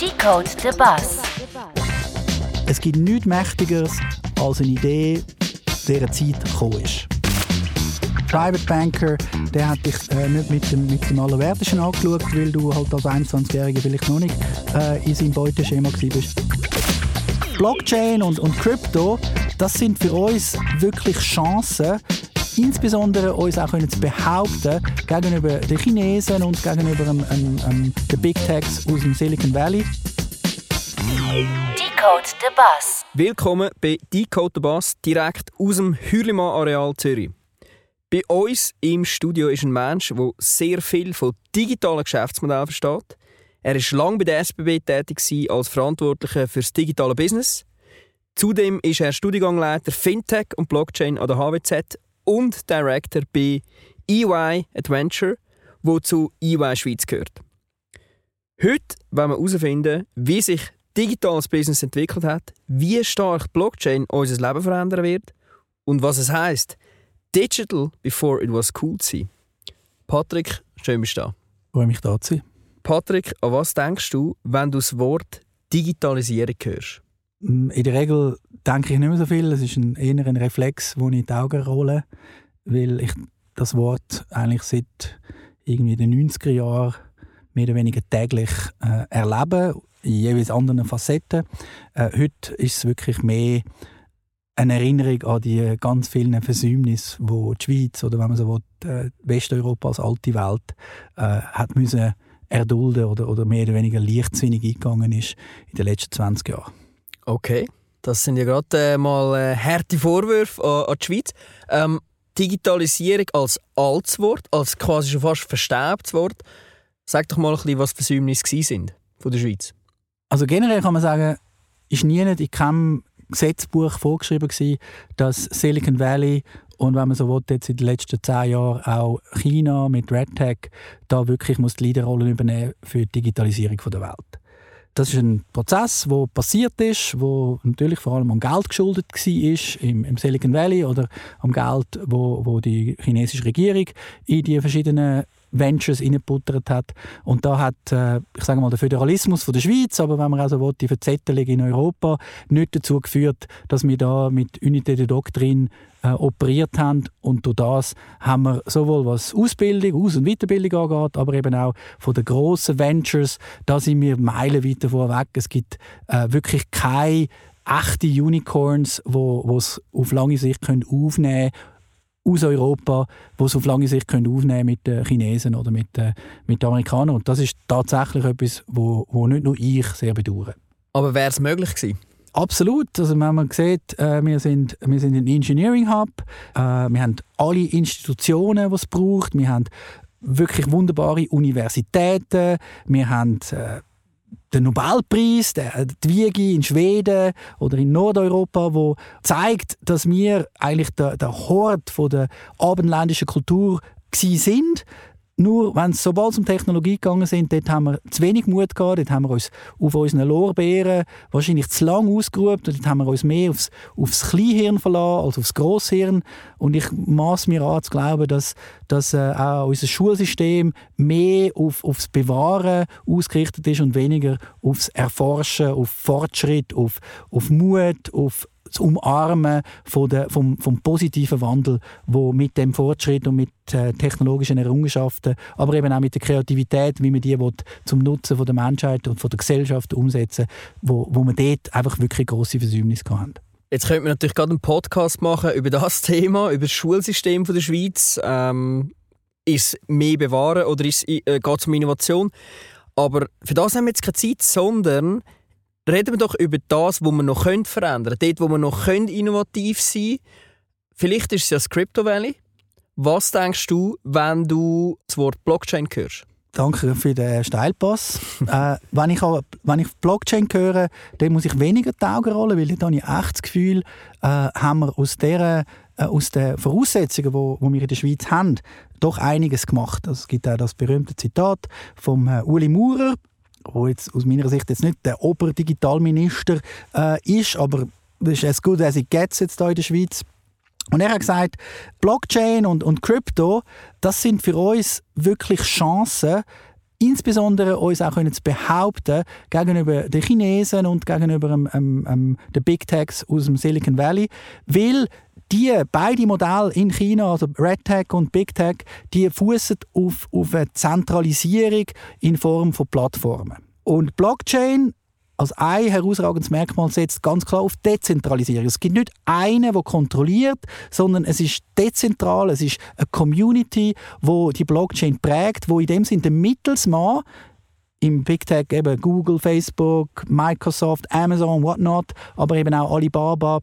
Decode the Bus. Es gibt nichts Mächtigeres als eine Idee, deren Zeit gekommen ist. Private Banker, der hat dich äh, nicht mit dem, mit dem Allerwertesten angeschaut, weil du halt als 21-Jähriger vielleicht noch nicht äh, in seinem Beuteschema bist. Blockchain und, und Crypto, das sind für uns wirklich Chancen, insbesondere uns auch können zu behaupten gegenüber den Chinesen und gegenüber ähm, ähm, den Big Techs aus dem Silicon Valley. Decode the Bus. Willkommen bei Decode the Bus, direkt aus dem Hürlimann-Areal Zürich. Bei uns im Studio ist ein Mensch, der sehr viel von digitalen Geschäftsmodellen versteht. Er war lange bei der SBB tätig als Verantwortlicher für das digitale Business. Zudem ist er Studiengangleiter Fintech und Blockchain an der HWZ und Director bei EY Adventure, wo zu EY Schweiz gehört. Heute wollen wir herausfinden, wie sich digitales Business entwickelt hat, wie stark Blockchain unser Leben verändern wird und was es heißt, digital before it was cool zu sein. Patrick, schön bist du da. Freue mich da zu sein. Patrick, an was denkst du, wenn du das Wort Digitalisierung hörst? In der Regel denke ich nicht mehr so viel. Es ist ein, eher ein Reflex, wo ich in die Augen rolle, weil ich das Wort eigentlich seit irgendwie den 90er Jahren mehr oder weniger täglich äh, erlebe, in jeweils anderen Facetten. Äh, heute ist es wirklich mehr eine Erinnerung an die ganz vielen Versäumnisse, wo die Schweiz oder wenn man so will, äh, Westeuropa als alte Welt äh, hat müssen erdulden oder, oder mehr oder weniger leichtsinnig eingegangen ist in den letzten 20 Jahren. Okay, das sind ja gerade äh, mal äh, harte Vorwürfe an, an die Schweiz. Ähm, Digitalisierung als altes Wort, als quasi schon fast verstäbtes Wort. Sag doch mal ein bisschen, was Versäumnisse sind von der Schweiz. Also generell kann man sagen, ist nie in keinem Gesetzbuch vorgeschrieben gewesen, dass Silicon Valley und wenn man so will, jetzt in den letzten zehn Jahren auch China mit RedTech da wirklich muss die Leaderrolle übernehmen für die Digitalisierung der Welt. Das ist ein Prozess, der passiert ist, wo natürlich vor allem am Geld geschuldet war im, im Silicon Valley oder am Geld, wo, wo die chinesische Regierung in die verschiedenen Ventures reingebuttert hat. Und da hat, äh, ich sage mal, der Föderalismus von der Schweiz, aber wenn man also will, die Verzettelung in Europa, nicht dazu geführt, dass wir da mit Unité de Doktrin äh, operiert haben. Und durch das haben wir sowohl was Ausbildung, Aus- und Weiterbildung angeht, aber eben auch von den grossen Ventures, da sind wir meilenweit davon weg. Es gibt äh, wirklich keine echte Unicorns, die es auf lange Sicht können aufnehmen können aus Europa, die es auf lange Sicht können aufnehmen mit den Chinesen oder mit, äh, mit den Amerikanern. Und das ist tatsächlich etwas, wo, wo nicht nur ich sehr bedauere. Aber wäre es möglich gewesen? Absolut. Also wenn man sieht, äh, wir, sind, wir sind ein Engineering Hub, äh, wir haben alle Institutionen, die es braucht, wir haben wirklich wunderbare Universitäten, wir haben äh, den Nobelpreis, der, die Wiege in Schweden oder in Nordeuropa, wo zeigt, dass wir eigentlich der, der Hort von der abendländischen Kultur sind. Nur, wenn es sobald es um Technologie gegangen sind, dort haben wir zu wenig Mut gehabt, dort haben wir uns auf unseren Lorbeeren wahrscheinlich zu lang ausgeruht, dort haben wir uns mehr aufs, aufs Kleinhirn verlassen als aufs Grosshirn. Und ich maß mir an zu glauben, dass, dass äh, auch unser Schulsystem mehr auf, aufs Bewahren ausgerichtet ist und weniger aufs Erforschen, auf Fortschritt, auf, auf Mut, auf das Umarmen von der, vom, vom positiven Wandel, wo mit dem Fortschritt und mit äh, technologischen Errungenschaften, aber eben auch mit der Kreativität, wie man die will, zum Nutzen von der Menschheit und von der Gesellschaft umsetzen, wo, wo man dort einfach wirklich grosse Versäumnisse haben. Jetzt könnte man natürlich gerade einen Podcast machen über das Thema, über das Schulsystem der Schweiz. Ähm, ist mehr bewahren oder äh, geht es um Innovation? Aber für das haben wir jetzt keine Zeit, sondern reden wir doch über das, was wir noch verändern können. Dort, wo wir noch innovativ sein können. Vielleicht ist es ja das Crypto Valley. Was denkst du, wenn du das Wort Blockchain hörst? Danke für den Steilpass. äh, wenn, ich auch, wenn ich Blockchain höre, dann muss ich weniger die Augen rollen, weil dann habe ich echt das Gefühl, äh, haben wir aus, der, äh, aus den Voraussetzungen, die wo, wo wir in der Schweiz haben, doch einiges gemacht. Also es gibt auch das berühmte Zitat von äh, Uli Maurer, wo jetzt aus meiner Sicht jetzt nicht der Oberdigitalminister äh, ist, aber das ist as good as it gets jetzt hier in der Schweiz. Und er hat gesagt, Blockchain und, und Crypto, das sind für uns wirklich Chancen, insbesondere uns auch können zu behaupten gegenüber den Chinesen und gegenüber ähm, ähm, den Big Techs aus dem Silicon Valley, weil die beide Modelle in China, also Red Tech und Big Tech, die fußen auf, auf eine Zentralisierung in Form von Plattformen. Und Blockchain als ein herausragendes Merkmal setzt ganz klar auf Dezentralisierung. Es gibt nicht einen, der kontrolliert, sondern es ist dezentral, es ist eine Community, wo die Blockchain prägt, wo in dem Sinne der Mittelsmann im Big Tech eben Google, Facebook, Microsoft, Amazon, whatnot, aber eben auch Alibaba,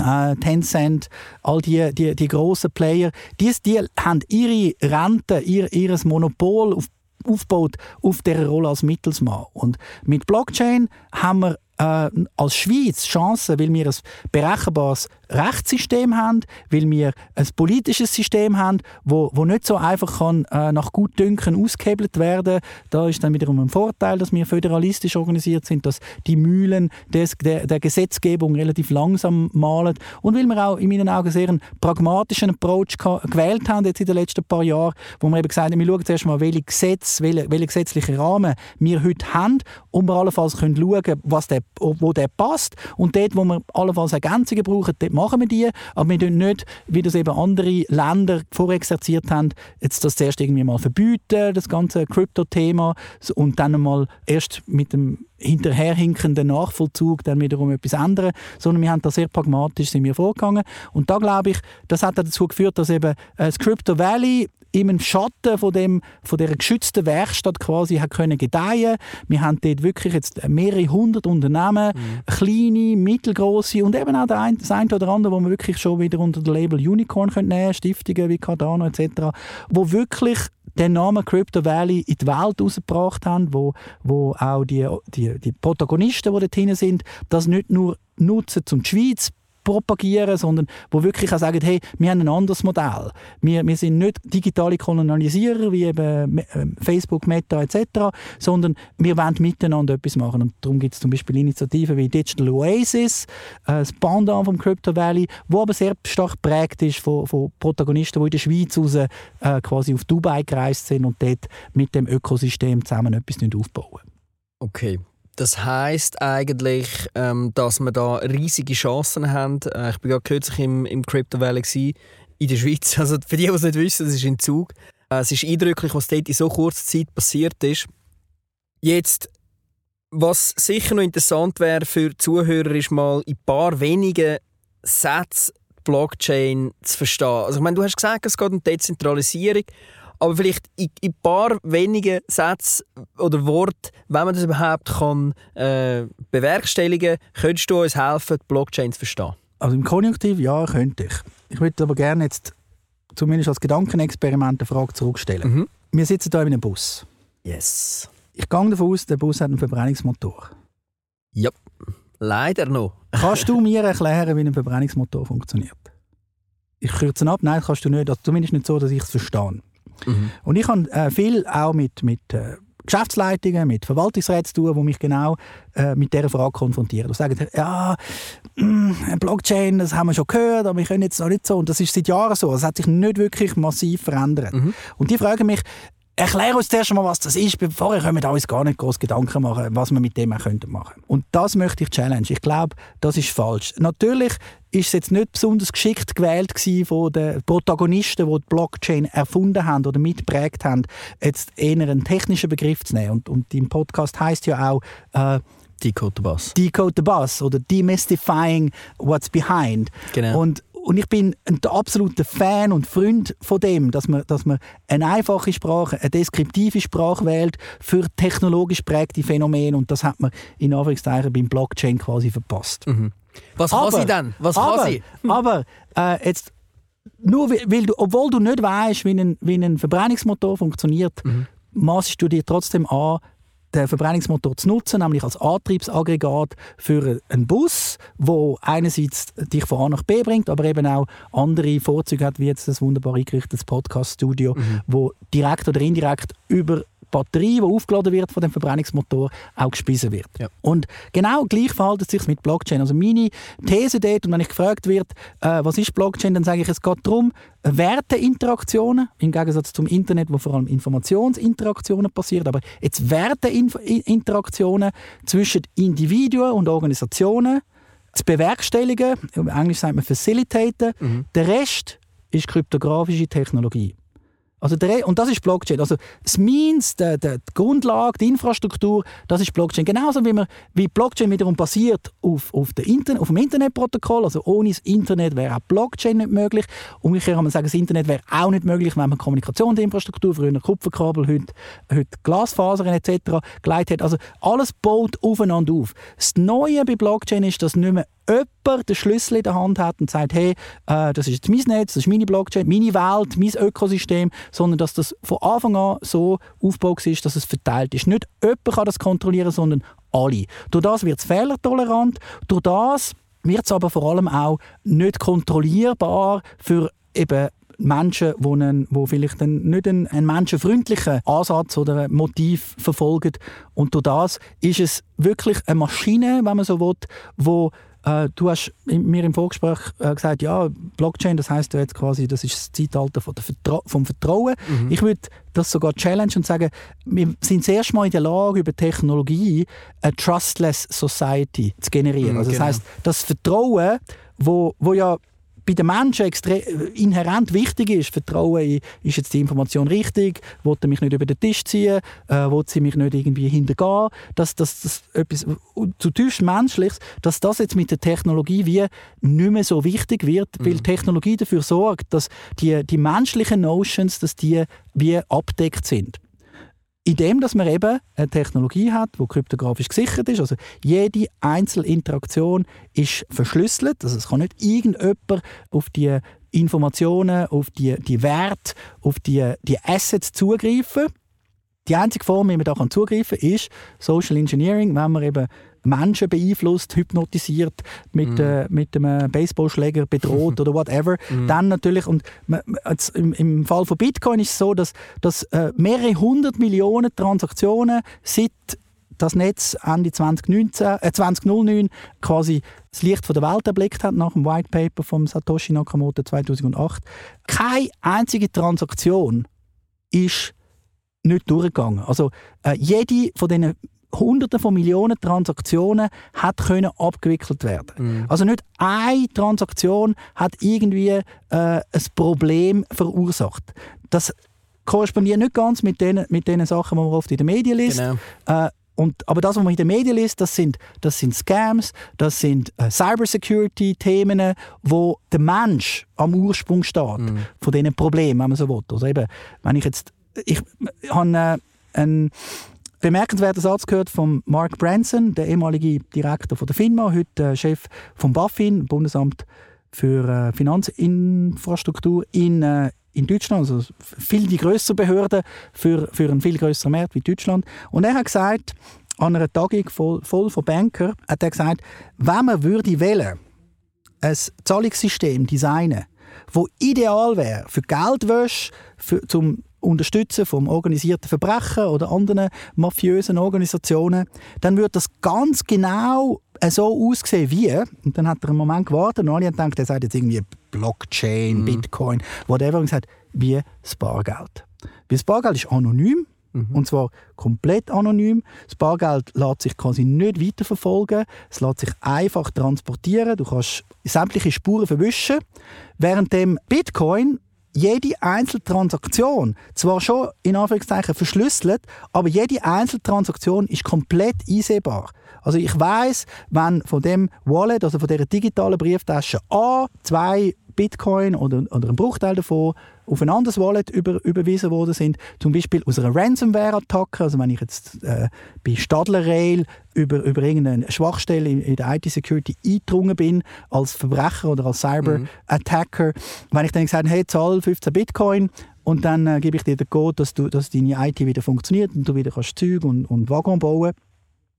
Uh, Tencent, all die, die, die grossen Player, die, die haben ihre Rente, ihr, ihres Monopol auf aufgebaut auf dieser Rolle als Mittelsmann. Und mit Blockchain haben wir äh, als Schweiz Chancen, weil wir ein berechenbares Rechtssystem haben, weil wir ein politisches System haben, wo, wo nicht so einfach kann, äh, nach Gutdünken ausgehebelt werden. Da ist dann wiederum ein Vorteil, dass wir föderalistisch organisiert sind, dass die Mühlen des, der, der Gesetzgebung relativ langsam malen. Und weil wir auch in meinen Augen sehr einen pragmatischen Approach gewählt haben jetzt in den letzten paar Jahren, wo wir eben gesagt haben, wir schauen zuerst mal, welche Gesetze, welche, welche gesetzlichen Rahmen wir heute haben und wir allenfalls können schauen, was der, wo der passt. Und dort, wo wir allenfalls Ergänzungen brauchen, machen wir die, aber wir tun nicht, wie das eben andere Länder vorexerziert haben, jetzt das zuerst irgendwie mal verbieten, das ganze Krypto-Thema, und dann mal erst mit dem hinterherhinkenden Nachvollzug dann wiederum etwas ändern, sondern wir haben da sehr pragmatisch sind wir vorgegangen und da glaube ich, das hat dazu geführt, dass eben äh, das Crypto Valley im Schatten von, dem, von dieser geschützten Werkstatt quasi hat können gedeihen. Wir haben dort wirklich jetzt mehrere hundert Unternehmen, mhm. kleine, mittelgroße und eben auch das eine oder andere, wo man wirklich schon wieder unter dem Label Unicorn nehmen können, Stiftungen wie Cardano etc., wo wirklich den Namen Crypto Valley in die Welt rausgebracht haben, wo, wo auch die, die, die Protagonisten, die dort sind, das nicht nur nutzen, um die Schweiz propagieren, sondern wo wirklich auch sagen, hey, wir haben ein anderes Modell. Wir, wir sind nicht digitale Kolonialisierer wie eben ähm, Facebook, Meta etc., sondern wir wollen miteinander etwas machen. Und darum gibt es zum Beispiel Initiativen wie Digital Oasis, äh, das Pendant vom Crypto Valley, wo aber sehr stark geprägt ist von, von Protagonisten, die in der Schweiz raus, äh, quasi auf Dubai gereist sind und dort mit dem Ökosystem zusammen etwas aufbauen. Okay, das heißt eigentlich, ähm, dass wir da riesige Chancen haben. Äh, ich war gerade kürzlich im, im Crypto Valley in der Schweiz. Also für die, die es nicht wissen, das ist in Zug. Äh, es ist eindrücklich, was dort in so kurzer Zeit passiert ist. Jetzt, was sicher noch interessant wäre für Zuhörer, ist mal in ein paar wenigen Sätzen Blockchain zu verstehen. Also ich meine, du hast gesagt, es geht um Dezentralisierung aber vielleicht in, ein paar wenige Sätze oder Worte, wenn man das überhaupt kann, äh, bewerkstelligen kann, könntest du uns helfen, die Blockchain zu verstehen? Also im Konjunktiv ja, könnte ich. Ich würde aber gerne jetzt zumindest als Gedankenexperiment eine Frage zurückstellen. Mhm. Wir sitzen hier in einem Bus. Yes. Ich gehe davon aus, der Bus hat einen Verbrennungsmotor. Ja, leider noch. Kannst du mir erklären, wie ein Verbrennungsmotor funktioniert? Ich kürze ab, nein, kannst du nicht. Also zumindest nicht so, dass ich es verstehe. Mhm. Und ich habe äh, viel auch mit, mit äh, Geschäftsleitungen, mit Verwaltungsräten zu tun, die mich genau äh, mit dieser Frage konfrontieren. Und sagen, ja, mh, mm, Blockchain, das haben wir schon gehört, aber wir können jetzt noch nicht so. Und das ist seit Jahren so. Das hat sich nicht wirklich massiv verändert. Mhm. Und die fragen mich, erklär uns zuerst mal, was das ist, bevor wir uns gar nicht groß Gedanken machen, was wir mit dem machen könnten Und das möchte ich challenge. Ich glaube, das ist falsch. Natürlich ist es jetzt nicht besonders geschickt gewählt von den Protagonisten, die die Blockchain erfunden haben oder mitprägt haben, jetzt eher einen technischen Begriff zu nehmen. Und, und im Podcast heißt ja auch äh, Decode the Bus. Decode the Bus oder Demystifying What's Behind. Genau. Und und ich bin ein absoluter Fan und Freund von dem, dass man, dass man eine einfache Sprache, eine deskriptive Sprache wählt für technologisch prägte Phänomene. Und das hat man in Anführungszeichen beim Blockchain quasi verpasst. Mhm. Was aber, kann sie denn? Was aber, kann sie? Aber äh, jetzt, nur weil du, obwohl du nicht weißt, wie ein, wie ein Verbrennungsmotor funktioniert, mhm. maßest du dir trotzdem an, den Verbrennungsmotor zu nutzen, nämlich als Antriebsaggregat für einen Bus, wo einerseits dich von A nach B bringt, aber eben auch andere Vorzüge hat, wie jetzt das wunderbar eingerichtetes Podcast-Studio, mhm. wo direkt oder indirekt über Batterie, die aufgeladen wird von dem Verbrennungsmotor, auch gespissen wird. Ja. Und genau gleich verhält es sich mit Blockchain. Also meine These dort, und wenn ich gefragt wird, äh, was ist Blockchain, dann sage ich, es geht darum, Werteinteraktionen, im Gegensatz zum Internet, wo vor allem Informationsinteraktionen passieren, aber jetzt Werteinteraktionen zwischen Individuen und Organisationen zu bewerkstelligen, im Englisch sagt man facilitaten, der Rest ist kryptografische Technologie. Also der, und das ist Blockchain. Also das Means, die, die, Grundlage, die Infrastruktur, das ist Blockchain. Genauso wie, man, wie Blockchain wiederum basiert auf, auf, der Internet, auf dem Internetprotokoll. Also ohne das Internet wäre auch Blockchain nicht möglich. Umgekehrt kann man sagen, das Internet wäre auch nicht möglich, wenn man Kommunikationsinfrastruktur, früher Kupferkabel, heute, heute Glasfasern etc. geleitet hat. Also alles baut aufeinander auf. Das Neue bei Blockchain ist, dass nicht mehr jemand den Schlüssel in der Hand hat und sagt, hey, äh, das ist jetzt mein Netz, das ist meine Blockchain, meine Welt, mein Ökosystem, sondern dass das von Anfang an so aufgebaut ist, dass es verteilt ist. Nicht jemand kann das kontrollieren, sondern alle. Durch das wird es fehlertolerant, durch das wird es aber vor allem auch nicht kontrollierbar für eben Menschen, die, einen, die vielleicht einen, nicht einen, einen menschenfreundlichen Ansatz oder ein Motiv verfolgen. Und durch das ist es wirklich eine Maschine, wenn man so will, wo äh, du hast mir im Vorgespräch äh, gesagt, ja, Blockchain, das heißt ja jetzt quasi, das ist das Zeitalter von Vertra vom Vertrauen. Mhm. Ich würde das sogar challenge und sagen, wir sind das erste Mal in der Lage, über Technologie eine trustless Society zu generieren. Mhm, also das genau. heißt, das Vertrauen, wo, wo ja bei den Menschen extrem, inhärent wichtig ist. Vertrauen in, ist jetzt die Information richtig, will er mich nicht über den Tisch ziehen, äh, will sie mich nicht irgendwie hintergehen, dass das, das etwas zutiefst Menschliches, dass das jetzt mit der Technologie wie nicht mehr so wichtig wird, weil die Technologie dafür sorgt, dass die, die menschlichen Notions, dass die wie abdeckt sind indem dass man eben eine Technologie hat, die kryptografisch gesichert ist. Also jede Einzelinteraktion ist verschlüsselt. Also es kann nicht irgendjemand auf die Informationen, auf die, die Werte, auf die, die Assets zugreifen. Die einzige Form, wie man da zugreifen kann, ist Social Engineering, wenn man eben Menschen beeinflusst, hypnotisiert, mit, äh, mit einem Baseballschläger bedroht oder whatever. Dann natürlich, und im, im Fall von Bitcoin ist es so, dass, dass äh, mehrere hundert Millionen Transaktionen seit das Netz Ende 2019, äh, 2009 quasi das Licht von der Welt erblickt hat, nach dem White Paper von Satoshi Nakamoto 2008. Keine einzige Transaktion ist nicht durchgegangen. Also äh, jede von diesen Hunderten von Millionen Transaktionen hat können abgewickelt werden. Also nicht eine Transaktion hat irgendwie äh, ein Problem verursacht. Das korrespondiert nicht ganz mit den, mit den Sachen, die man oft in den Medien liest. Genau. Äh, und, aber das, was man in den Medien liest, das sind, das sind Scams, das sind äh, Cybersecurity-Themen, wo der Mensch am Ursprung steht von diesen Problemen, wenn man so will. Also eben, wenn ich jetzt, ich habe äh, einen bemerkenswerten Satz gehört von Mark Branson, der ehemalige Direktor von der FINMA, heute äh, Chef vom BaFin, Bundesamt für äh, Finanzinfrastruktur in, äh, in Deutschland, also viel die größere Behörde für, für einen viel größeren Markt wie Deutschland. Und er hat gesagt, an einer Tagung voll, voll von Banker, hat er gesagt, wenn man würde wählen, ein Zahlungssystem designen, wo ideal wäre für Geldwäsche, für, zum Unterstützen vom organisierten Verbrechen oder anderen mafiösen Organisationen, dann würde das ganz genau so aussehen wie, und dann hat er einen Moment gewartet und alle haben gedacht, er sagt jetzt irgendwie Blockchain, Bitcoin, whatever, und gesagt, wie das Bargeld. Weil das Bargeld ist anonym, und zwar komplett anonym. Das Bargeld lässt sich quasi nicht weiterverfolgen. Es lässt sich einfach transportieren. Du kannst sämtliche Spuren verwischen. Während dem Bitcoin jede Einzeltransaktion zwar schon in Anführungszeichen verschlüsselt, aber jede Einzeltransaktion ist komplett einsehbar. Also ich weiß, wenn von dem Wallet, also von der digitalen Brieftasche A zwei Bitcoin oder, oder ein Bruchteil davon auf ein anderes Wallet über, überwiesen worden sind, zum Beispiel aus einer Ransomware-Attacke, also wenn ich jetzt äh, bei Stadler Rail über, über irgendeine Schwachstelle in, in der IT-Security eingedrungen bin, als Verbrecher oder als Cyber-Attacker, wenn ich dann gesagt habe, hey, zahl 15 Bitcoin und dann äh, gebe ich dir den Code, dass, du, dass deine IT wieder funktioniert und du wieder kannst Züge und, und Waggon bauen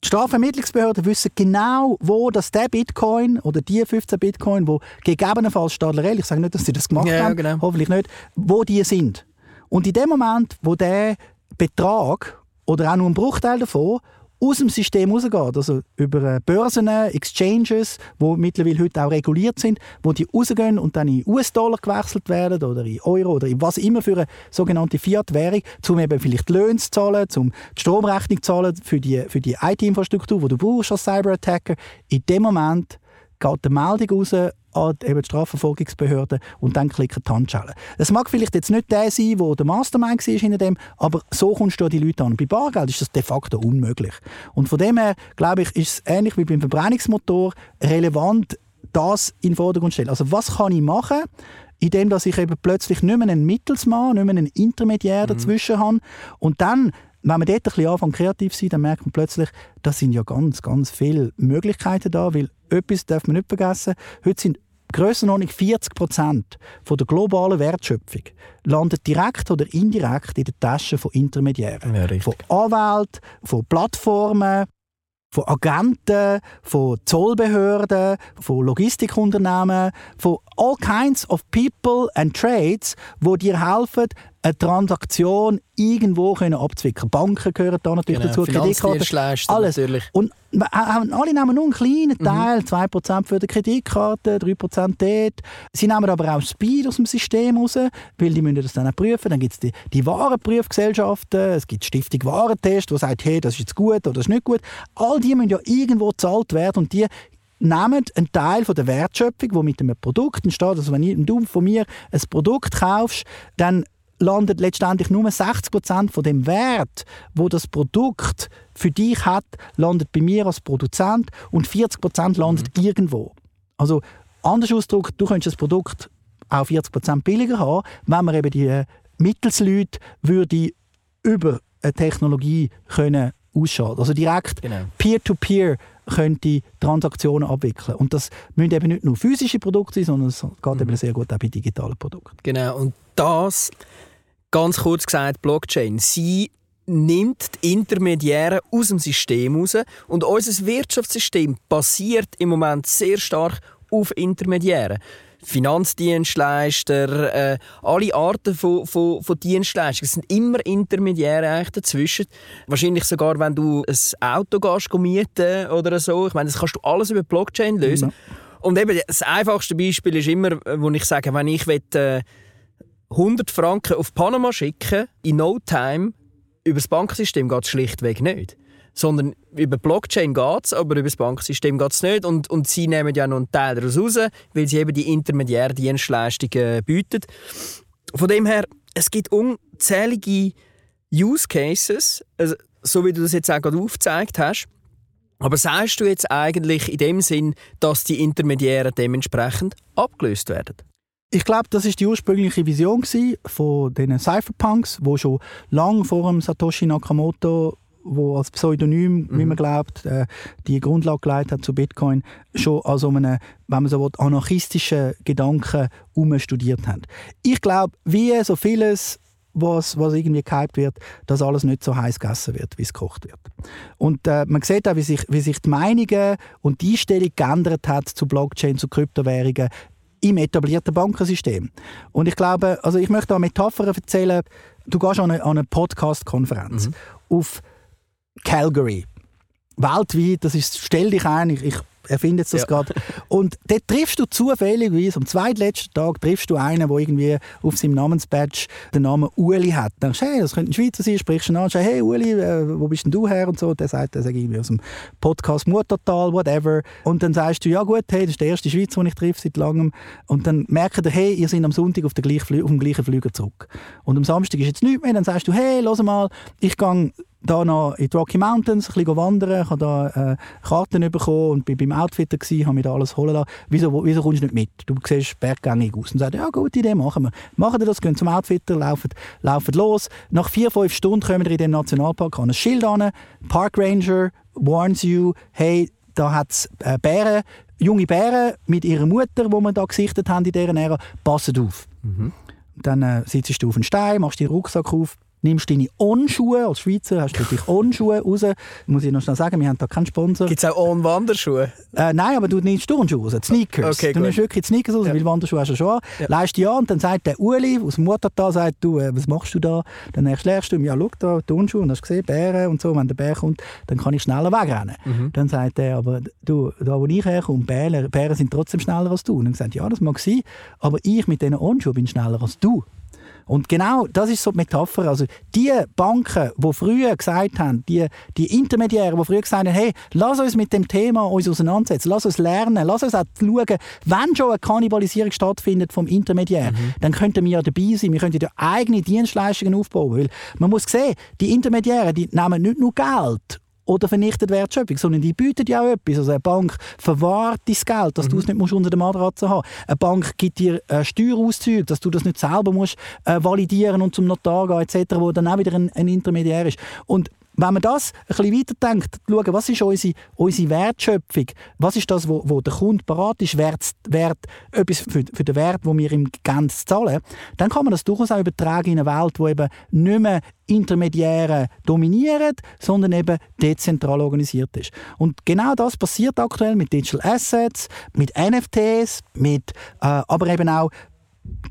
die Strafvermittlungsbehörden wissen genau, wo das der Bitcoin oder die 15 Bitcoin, wo gegebenenfalls Stadlerell, ich sage nicht, dass sie das gemacht Ja, haben, genau. hoffentlich nicht, wo die sind. Und in dem Moment, wo der Betrag oder auch nur ein Bruchteil davon aus dem System rausgeht, also über äh, Börsen, Exchanges, wo mittlerweile heute auch reguliert sind, wo die rausgehen und dann in US-Dollar gewechselt werden oder in Euro oder in was immer für eine sogenannte Fiat-Währung, um eben vielleicht Löhne zu zahlen, um die Stromrechnung zu zahlen für die, für die IT-Infrastruktur, die du brauchst als Cyber-Attacker. In dem Moment geht die Meldung raus an die, eben die Strafverfolgungsbehörde und dann klicken die Handschellen. Es mag vielleicht jetzt nicht der sein, der der Mastermind war hinter dem, aber so kommst du an die Leute an. Bei Bargeld ist das de facto unmöglich. Und von dem her, glaube ich, ist es ähnlich wie beim Verbrennungsmotor relevant, das in den Vordergrund stellen. Also was kann ich machen, indem dass ich eben plötzlich nicht mehr einen Mittelsmann, nicht mehr einen Intermediär mhm. dazwischen habe und dann wenn man dort ein bisschen anfängt, kreativ zu sein, dann merkt man plötzlich, da sind ja ganz, ganz viele Möglichkeiten da, weil etwas darf man nicht vergessen, heute sind Grössenordnung 40 Prozent der globalen Wertschöpfung landet direkt oder indirekt in den Taschen von Intermediären. Ja, von Anwälten, von Plattformen, von Agenten, von Zollbehörden, von Logistikunternehmen, von all kinds of people and trades, wo dir helfen, eine Transaktion irgendwo können abzwickeln Banken gehören da natürlich genau, dazu, Kreditkarten, alles. Natürlich. Und alle nehmen nur einen kleinen mhm. Teil, mhm. 2% für die Kreditkarte, 3% dort. Sie nehmen aber auch Speed aus dem System raus, weil die müssen das dann auch prüfen. Dann gibt es die, die Warenprüfgesellschaften, es gibt die Stiftung Warentest, die sagt, hey, das ist jetzt gut oder das ist nicht gut. All die müssen ja irgendwo gezahlt werden und die nehmen einen Teil von der Wertschöpfung, die mit einem Produkt entsteht. Also wenn du von mir ein Produkt kaufst, dann landet letztendlich nur 60% von dem Wert, wo das Produkt für dich hat, landet bei mir als Produzent und 40% landet mhm. irgendwo. Also anders ausgedrückt, du könntest das Produkt auch 40% billiger haben, wenn man eben die Mittelsleute würde über eine Technologie können ausschalten. Also direkt genau. Peer-to-Peer -peer könnte Transaktionen abwickeln. Und das müssen eben nicht nur physische Produkte sein, sondern es geht mhm. eben sehr gut auch bei digitalen Produkten. Genau, und das Ganz kurz gesagt, Blockchain. Sie nimmt die Intermediäre aus dem System raus und unser Wirtschaftssystem basiert im Moment sehr stark auf Intermediären. Finanzdienstleister, äh, alle Arten von, von, von Dienstleistungen. Es sind immer Intermediäre eigentlich dazwischen. Wahrscheinlich sogar, wenn du ein Auto gehst, mieten oder so. Ich meine, das kannst du alles über Blockchain lösen. Ja. Und eben das einfachste Beispiel ist immer, wo ich sage, wenn ich will, äh, 100 Franken auf Panama schicken, in no time, über das Banksystem geht es schlichtweg nicht. Sondern über Blockchain geht es, aber über das Banksystem geht es nicht. Und, und sie nehmen ja noch einen Teil daraus raus, weil sie eben die intermediären Dienstleistungen bieten. Von dem her, es gibt unzählige Use Cases, also, so wie du das jetzt auch gerade aufgezeigt hast. Aber sagst du jetzt eigentlich in dem Sinn, dass die Intermediären dementsprechend abgelöst werden? Ich glaube, das ist die ursprüngliche Vision von den Cypherpunks, wo schon lange vor dem Satoshi Nakamoto, wo als Pseudonym, mhm. wie man glaubt, äh, die Grundlage geleitet hat zu Bitcoin, schon als um einen, wenn man so will, anarchistischen Gedanken studiert haben. Ich glaube, wie so vieles was, was irgendwie gehypt wird, dass alles nicht so heiß gegessen wird, wie es gekocht wird. Und äh, man sieht auch, wie sich, wie sich die Meinungen und die Einstellung geändert hat zu Blockchain, zu Kryptowährungen im etablierten Bankensystem. Und ich glaube, also ich möchte eine Metapher erzählen. Du gehst an eine, eine Podcast-Konferenz mhm. auf Calgary. Weltweit, das ist, stell dich ein, ich, ich erfindet es das ja. gerade. Und dort triffst du zufälligerweise, am zweitletzten Tag triffst du einen, der irgendwie auf seinem Namensbadge den Namen Uli hat. Dann denkst du, hey, das könnte ein Schweizer sein, sprichst du ihn an, sagst, hey Uli, äh, wo bist denn du her? Und so. Und der sagt, der sagt irgendwie aus dem Podcast Muttertal, whatever. Und dann sagst du, ja gut, hey, das ist der erste Schweizer, den ich treffe seit langem. Und dann merkt er, hey, ihr seid am Sonntag auf, der gleichen, auf dem gleichen Flüger zurück. Und am Samstag ist jetzt nichts mehr. Dann sagst du, hey, los mal, ich gehe da noch in die Rocky Mountains ein bisschen wandern, ich habe da äh, Karten bekommen und bin beim Outfitter gewesen, habe mir da alles holen lassen. Wieso, wieso kommst du nicht mit? Du siehst berggängig aus. Und sagt, ja, gute Idee, machen wir. Machen wir das, gehen zum Outfitter, laufen, laufen los. Nach vier, fünf Stunden kommen wir in den Nationalpark an ein Schild an, Park Ranger warns you, hey, da hat es äh, Bären, junge Bären mit ihrer Mutter, die wir da gesichtet haben in dieser Ära, passet auf. Mhm. Dann äh, sitzt du auf einen Stein, machst deinen Rucksack auf, nimmst deine On-Schuhe, als Schweizer hast du natürlich On-Schuhe raus. Muss ich noch schnell sagen, wir haben da keinen Sponsor. Gibt es auch On-Wanderschuhe? Äh, nein, aber du nimmst Turnschuhe raus, Sneakers. Okay, du gut. nimmst wirklich Sneakers raus, Ja. weil Wanderschuhe hast du schon an. Ja. Leist an und dann sagt der Uli aus dem Muttertal, sagt, du, äh, was machst du da? Dann erklärst du ihm, ja, schau da, Turnschuhe, und hast gesehen, Bären und so. Wenn der Bär kommt, dann kann ich schneller wegrennen. Mhm. Dann sagt er, aber du, da wo ich herkomme, Bären, Bären sind trotzdem schneller als du. Und dann gesagt, ja, das mag sein, aber ich mit diesen On-Schuhen bin schneller als du. Und genau das ist so die Metapher. Also die Banken, die früher gesagt haben, die, die Intermediäre, die früher gesagt haben, hey, lass uns mit dem Thema uns auseinandersetzen, lass uns lernen, lass uns auch schauen, wenn schon eine Kannibalisierung stattfindet vom Intermediär, dann könnten wir ja dabei sein, wir könnten ja eigene Dienstleistungen aufbauen. Weil man muss sehen, die Intermediäre, die nehmen nicht nur Geld oder vernichtet Wertschöpfung, sondern die bieten ja auch etwas. Also eine Bank verwahrt dein Geld, dass du es nicht musst unter der Matratze haben Eine Bank gibt dir äh, Steuerauszüge, dass du das nicht selber musst äh, validieren und zum Notar gehen etc., wo dann auch wieder ein, ein Intermediär ist. Und wenn man das ein bisschen weiterdenkt, schauen, was ist unsere, unsere Wertschöpfung, was ist das, wo, wo der Kunde parat ist, wert, wert etwas für, für den Wert, den wir ihm ganz zahlen, dann kann man das durchaus auch übertragen in eine Welt, wo eben nicht mehr Intermediäre dominieren, sondern eben dezentral organisiert ist. Und genau das passiert aktuell mit Digital Assets, mit NFTs, mit, äh, aber eben auch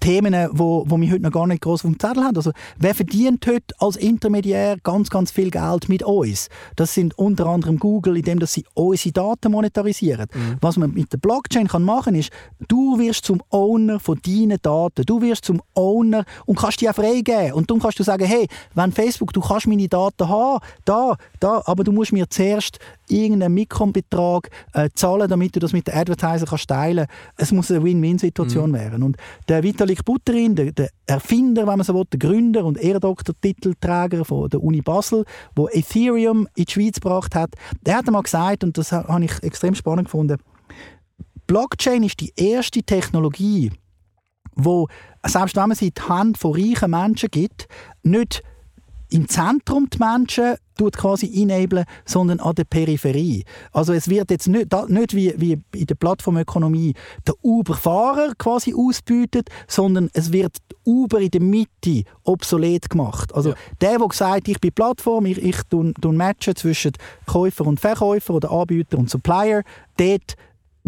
Themen, wo, wo wir heute noch gar nicht groß auf dem Zettel haben. Also, wer verdient heute als Intermediär ganz, ganz viel Geld mit uns? Das sind unter anderem Google, indem dass sie unsere Daten monetarisieren. Was man mit der Blockchain kann machen ist, du wirst zum Owner von deinen Daten. Du wirst zum Owner und kannst die auch freigeben. Und dann kannst du sagen, hey, wenn Facebook, du kannst meine Daten haben, da, da, aber du musst mir zuerst irgendeinen Mikrobetrag äh, zahlen, damit du das mit den Advertiser kannst teilen. Es muss eine Win-Win-Situation werden. Und der Vitalik Buterin, der, der Erfinder, wenn man so will, der Gründer und Ehrendoktortitelträger von der Uni Basel, wo Ethereum in die Schweiz gebracht hat, der hat einmal gesagt, und das habe ich extrem spannend gefunden, Blockchain ist die erste Technologie, wo, selbst wenn man sie in die Hand von reichen Menschen gibt, nicht im Zentrum die Menschen tut quasi enablen, sondern an der Peripherie. Also es wird jetzt nicht, nicht wie, wie in der Plattformökonomie der Uber-Fahrer quasi ausbeutet, sondern es wird Uber in der Mitte obsolet gemacht. Also Ja. der, der sagt, ich bin Plattform, ich, ich tun, tun matchen zwischen Käufer und Verkäufer oder Anbieter und Supplier, dort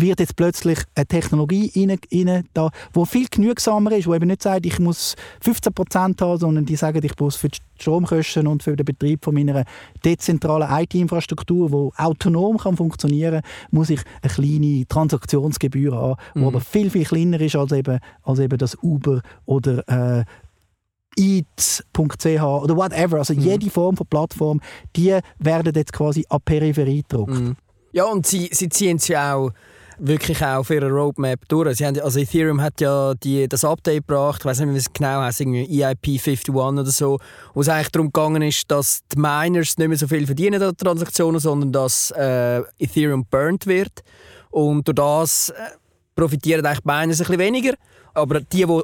wird jetzt plötzlich eine Technologie rein, rein da, wo viel genügsamer ist, wo eben nicht sagt, ich muss 15% haben, sondern die sagen, ich muss für die Stromkosten und für den Betrieb von meiner dezentralen IT-Infrastruktur, die autonom kann funktionieren muss ich eine kleine Transaktionsgebühr haben, die aber viel, viel kleiner ist als eben, als eben das Uber oder äh, eats.ch oder whatever. Also jede Form von Plattform, die werden jetzt quasi an Peripherie gedruckt. Mhm. Ja, und sie, sie ziehen es ja auch wirklich auch auf ihrer Roadmap durch. Sie haben, also Ethereum hat ja die, das Update gebracht, ich weiß nicht, wie es genau heißt, irgendwie EIP 51 oder so, wo es eigentlich darum gegangen ist, dass die Miners nicht mehr so viel verdienen an Transaktionen, sondern dass äh, Ethereum burnt wird. Und durch das äh, profitieren eigentlich die Miners ein bisschen weniger. Aber die, die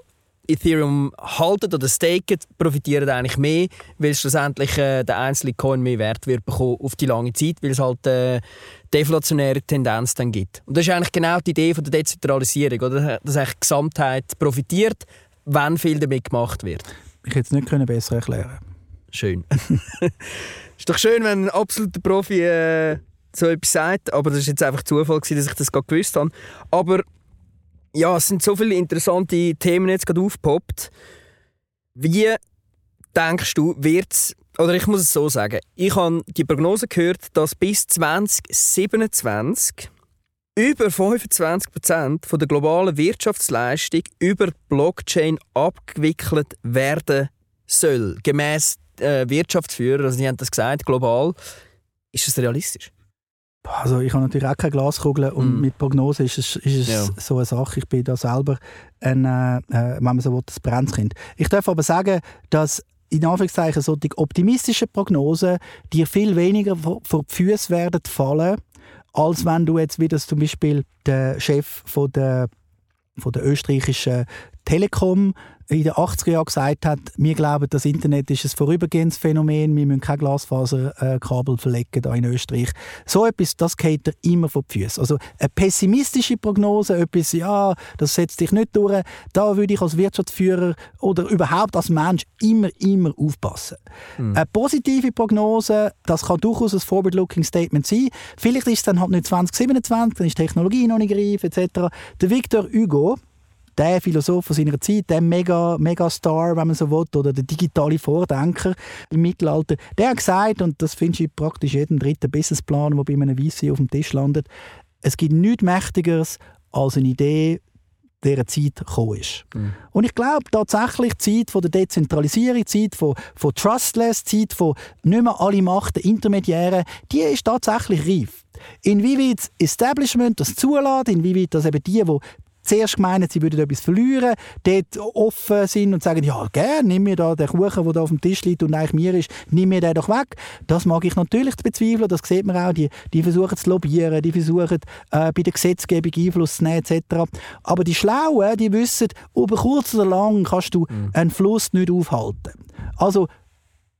Ethereum halten oder staken, profitieren eigentlich mehr, weil schlussendlich äh, der einzelne Coin mehr Wert wird bekommen auf die lange Zeit, weil es halt äh, deflationäre Tendenz dann gibt. Und das ist eigentlich genau die Idee von der Dezentralisierung, oder? dass eigentlich die Gesamtheit profitiert, wenn viel damit gemacht wird. Ich hätte es nicht können besser erklären Schön. ist doch schön, wenn ein absoluter Profi äh, so etwas sagt, aber das ist jetzt einfach Zufall, gewesen, dass ich das gerade gewusst habe. Aber ja, es sind so viele interessante Themen jetzt gerade aufgepoppt. Wie denkst du, wird's oder ich muss es so sagen, ich habe die Prognose gehört, dass bis 2027 über 25% von der globalen Wirtschaftsleistung über Blockchain abgewickelt werden soll. Gemäß äh, Wirtschaftsführer, also die haben das gesagt, global. Ist das realistisch? Also ich habe natürlich auch keine Glaskugel und Mm. mit Prognose ist es, ist es Ja. so eine Sache. Ich bin da selber ein, äh, äh, wenn man so will, das Brennskind. Ich darf aber sagen, dass in Anführungszeichen solche optimistische Prognosen dir viel weniger vor, die Füße werden fallen, als wenn du jetzt, wie das zum Beispiel der Chef von der, von der österreichischen Telekom in den 80er Jahren gesagt hat, wir glauben, das Internet ist ein vorübergehendes Phänomen, wir müssen kein Glasfaserkabel verlegen da in Österreich. So etwas, das geht er immer vor die Füße. Also eine pessimistische Prognose, etwas, ja, das setzt dich nicht durch, da würde ich als Wirtschaftsführer oder überhaupt als Mensch immer, immer aufpassen. Mhm. Eine positive Prognose, das kann durchaus ein Forward-Looking Statement sein. Vielleicht ist es dann halt nicht 2027, dann ist die Technologie noch nicht reif, etc. Der Victor Hugo, der Philosoph von seiner Zeit, der Mega, Megastar, wenn man so will, oder der digitale Vordenker im Mittelalter, der hat gesagt, und das finde ich praktisch jeden dritten Businessplan, der bei einem VC auf dem Tisch landet, es gibt nichts Mächtigeres als eine Idee, dieser Zeit gekommen ist. Mhm. Und ich glaube tatsächlich, die Zeit von der Dezentralisierung, die Zeit von, von Trustless, die Zeit von nicht mehr alle Macht der Intermediäre, die ist tatsächlich reif. Inwieweit das Establishment das zulässt, inwieweit das eben die, die zuerst gemeint, sie würden etwas verlieren, dort offen sind und sagen, ja, gerne, nimm mir da den Kuchen, der da auf dem Tisch liegt und eigentlich mir ist, nimm mir den doch weg. Das mag ich natürlich bezweifeln, das sieht man auch, die, die versuchen zu lobbyieren, die versuchen äh, bei der Gesetzgebung Einfluss zu nehmen etc. Aber die Schlauen, die wissen, über kurz oder lang kannst du mhm. einen Fluss nicht aufhalten. Also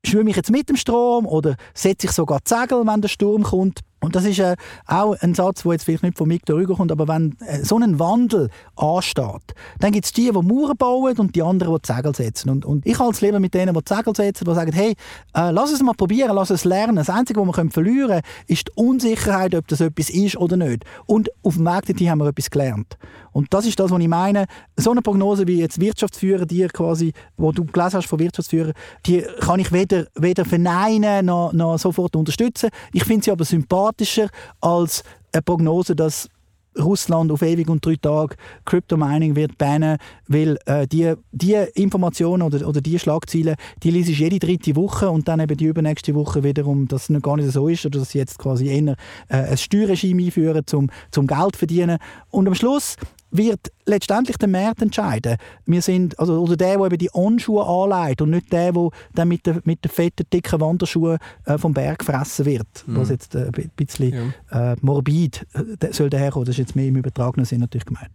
schwimme ich jetzt mit dem Strom oder setze ich sogar die Segel, wenn der Sturm kommt. Und das ist äh, auch ein Satz, der jetzt vielleicht nicht von Victor Hugo kommt, aber wenn äh, so ein Wandel ansteht, dann gibt es die, die Mauern bauen und die anderen, die, die Segel setzen. Und, und ich halte es lieber mit denen, die, die Segel setzen, die sagen, hey, äh, lass es mal probieren, lass es lernen. Das Einzige, was wir verlieren können, ist die Unsicherheit, ob das etwas ist oder nicht. Und auf dem Weg dorthin haben wir etwas gelernt. Und das ist das, was ich meine. So eine Prognose wie jetzt Wirtschaftsführer, die quasi, wo du gelesen hast von Wirtschaftsführern, die kann ich weder, weder verneinen noch, noch sofort unterstützen. Ich finde sie aber sympathischer als eine Prognose, dass Russland auf ewig und drei Tage Crypto-Mining wird bannen, weil äh, die, die Informationen oder, oder die Schlagzeilen, die liest ich jede dritte Woche und dann eben die übernächste Woche wiederum, dass es gar nicht so ist oder dass sie jetzt quasi eher äh, ein Steuerregime einführen, um zum Geld zu verdienen. Und am Schluss wird letztendlich der Markt entscheiden. Wir sind, also, oder der, der eben die On-Schuhe anlegt und nicht der, der dann mit den mit der fetten, dicken Wanderschuhen äh, vom Berg gefressen wird. Mhm. Was jetzt äh, ein bisschen ja. äh, morbid äh, soll daherkommen. Das ist jetzt mehr im übertragenen Sinn natürlich gemeint.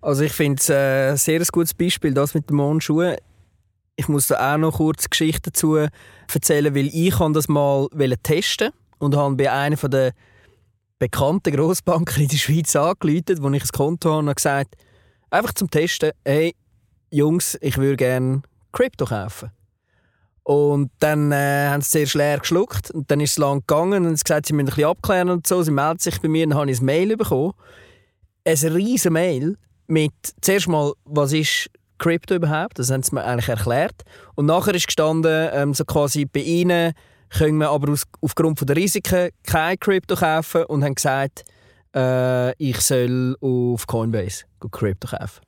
Also ich finde es äh, ein sehr gutes Beispiel, das mit den On-Schuhen. Ich muss da auch noch kurz Geschichte dazu erzählen, weil ich das mal testen und habe bei einer von der bekannten Grossbanker in der Schweiz angerufen, wo ich ein Konto habe und gesagt, einfach zum Testen, hey, Jungs, ich würde gerne Krypto kaufen. Und dann äh, haben sie sehr schwer geschluckt und dann ist es lang gegangen und sie gesagt, sie müssen ein abklären und so. Sie melden sich bei mir, dann habe ich ein Mail bekommen. Ein riesiges Mail mit zuerst mal, was ist Krypto überhaupt? Das haben sie mir eigentlich erklärt. Und nachher ist gestanden, ähm, so quasi bei ihnen können wir aber aus, aufgrund der Risiken kein Krypto kaufen und haben gesagt, äh, ich soll auf Coinbase Krypto kaufen.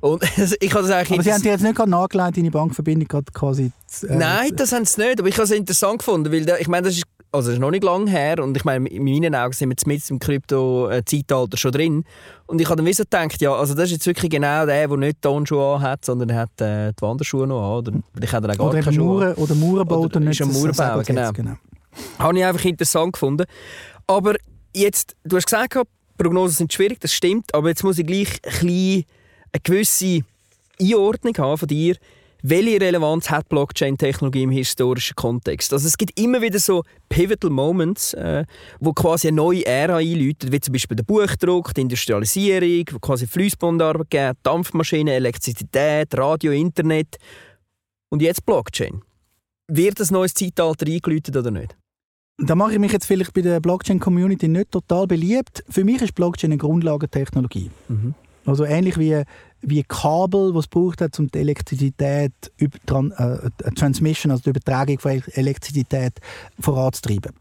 Und ich habe das eigentlich aber Sie haben dir jetzt nicht gerade nachgelegt, deine Bankverbindung gerade quasi... Äh, Nein, das haben sie nicht, aber ich habe es interessant gefunden, weil ich meine, das ist also das ist noch nicht lange her und ich meine, in meinen Augen sind wir jetzt mit im Krypto-Zeitalter schon drin. Und ich habe dann so gedacht, ja, also das ist jetzt wirklich genau der, der nicht Tonschuhe hat, sondern der hat äh, die Wanderschuhe noch an. Oder ich hat er auch gar oder keine Schuhe. Oder Mauern baut nicht. Ist ein Mauern genau. genau. Habe ich einfach interessant gefunden. Aber jetzt, du hast gesagt, Prognosen sind schwierig, das stimmt, aber jetzt muss ich gleich ein eine gewisse Einordnung haben von dir welche Relevanz hat Blockchain-Technologie im historischen Kontext? Also es gibt immer wieder so pivotal Moments, äh, wo quasi eine neue Ära einläutet, wie zum Beispiel der Buchdruck, die Industrialisierung, wo quasi Fließbandarbeit gibt, Dampfmaschinen, Elektrizität, Radio, Internet und jetzt Blockchain. Wird ein neues Zeitalter eingeläutet oder nicht? Da mache ich mich jetzt vielleicht bei der Blockchain-Community nicht total beliebt. Für mich ist Blockchain eine Grundlagentechnologie. Mhm. Also ähnlich wie, wie Kabel, was es braucht hat, um die Elektrizität, über, äh, Transmission, also die Übertragung von Elektrizität voranzutreiben.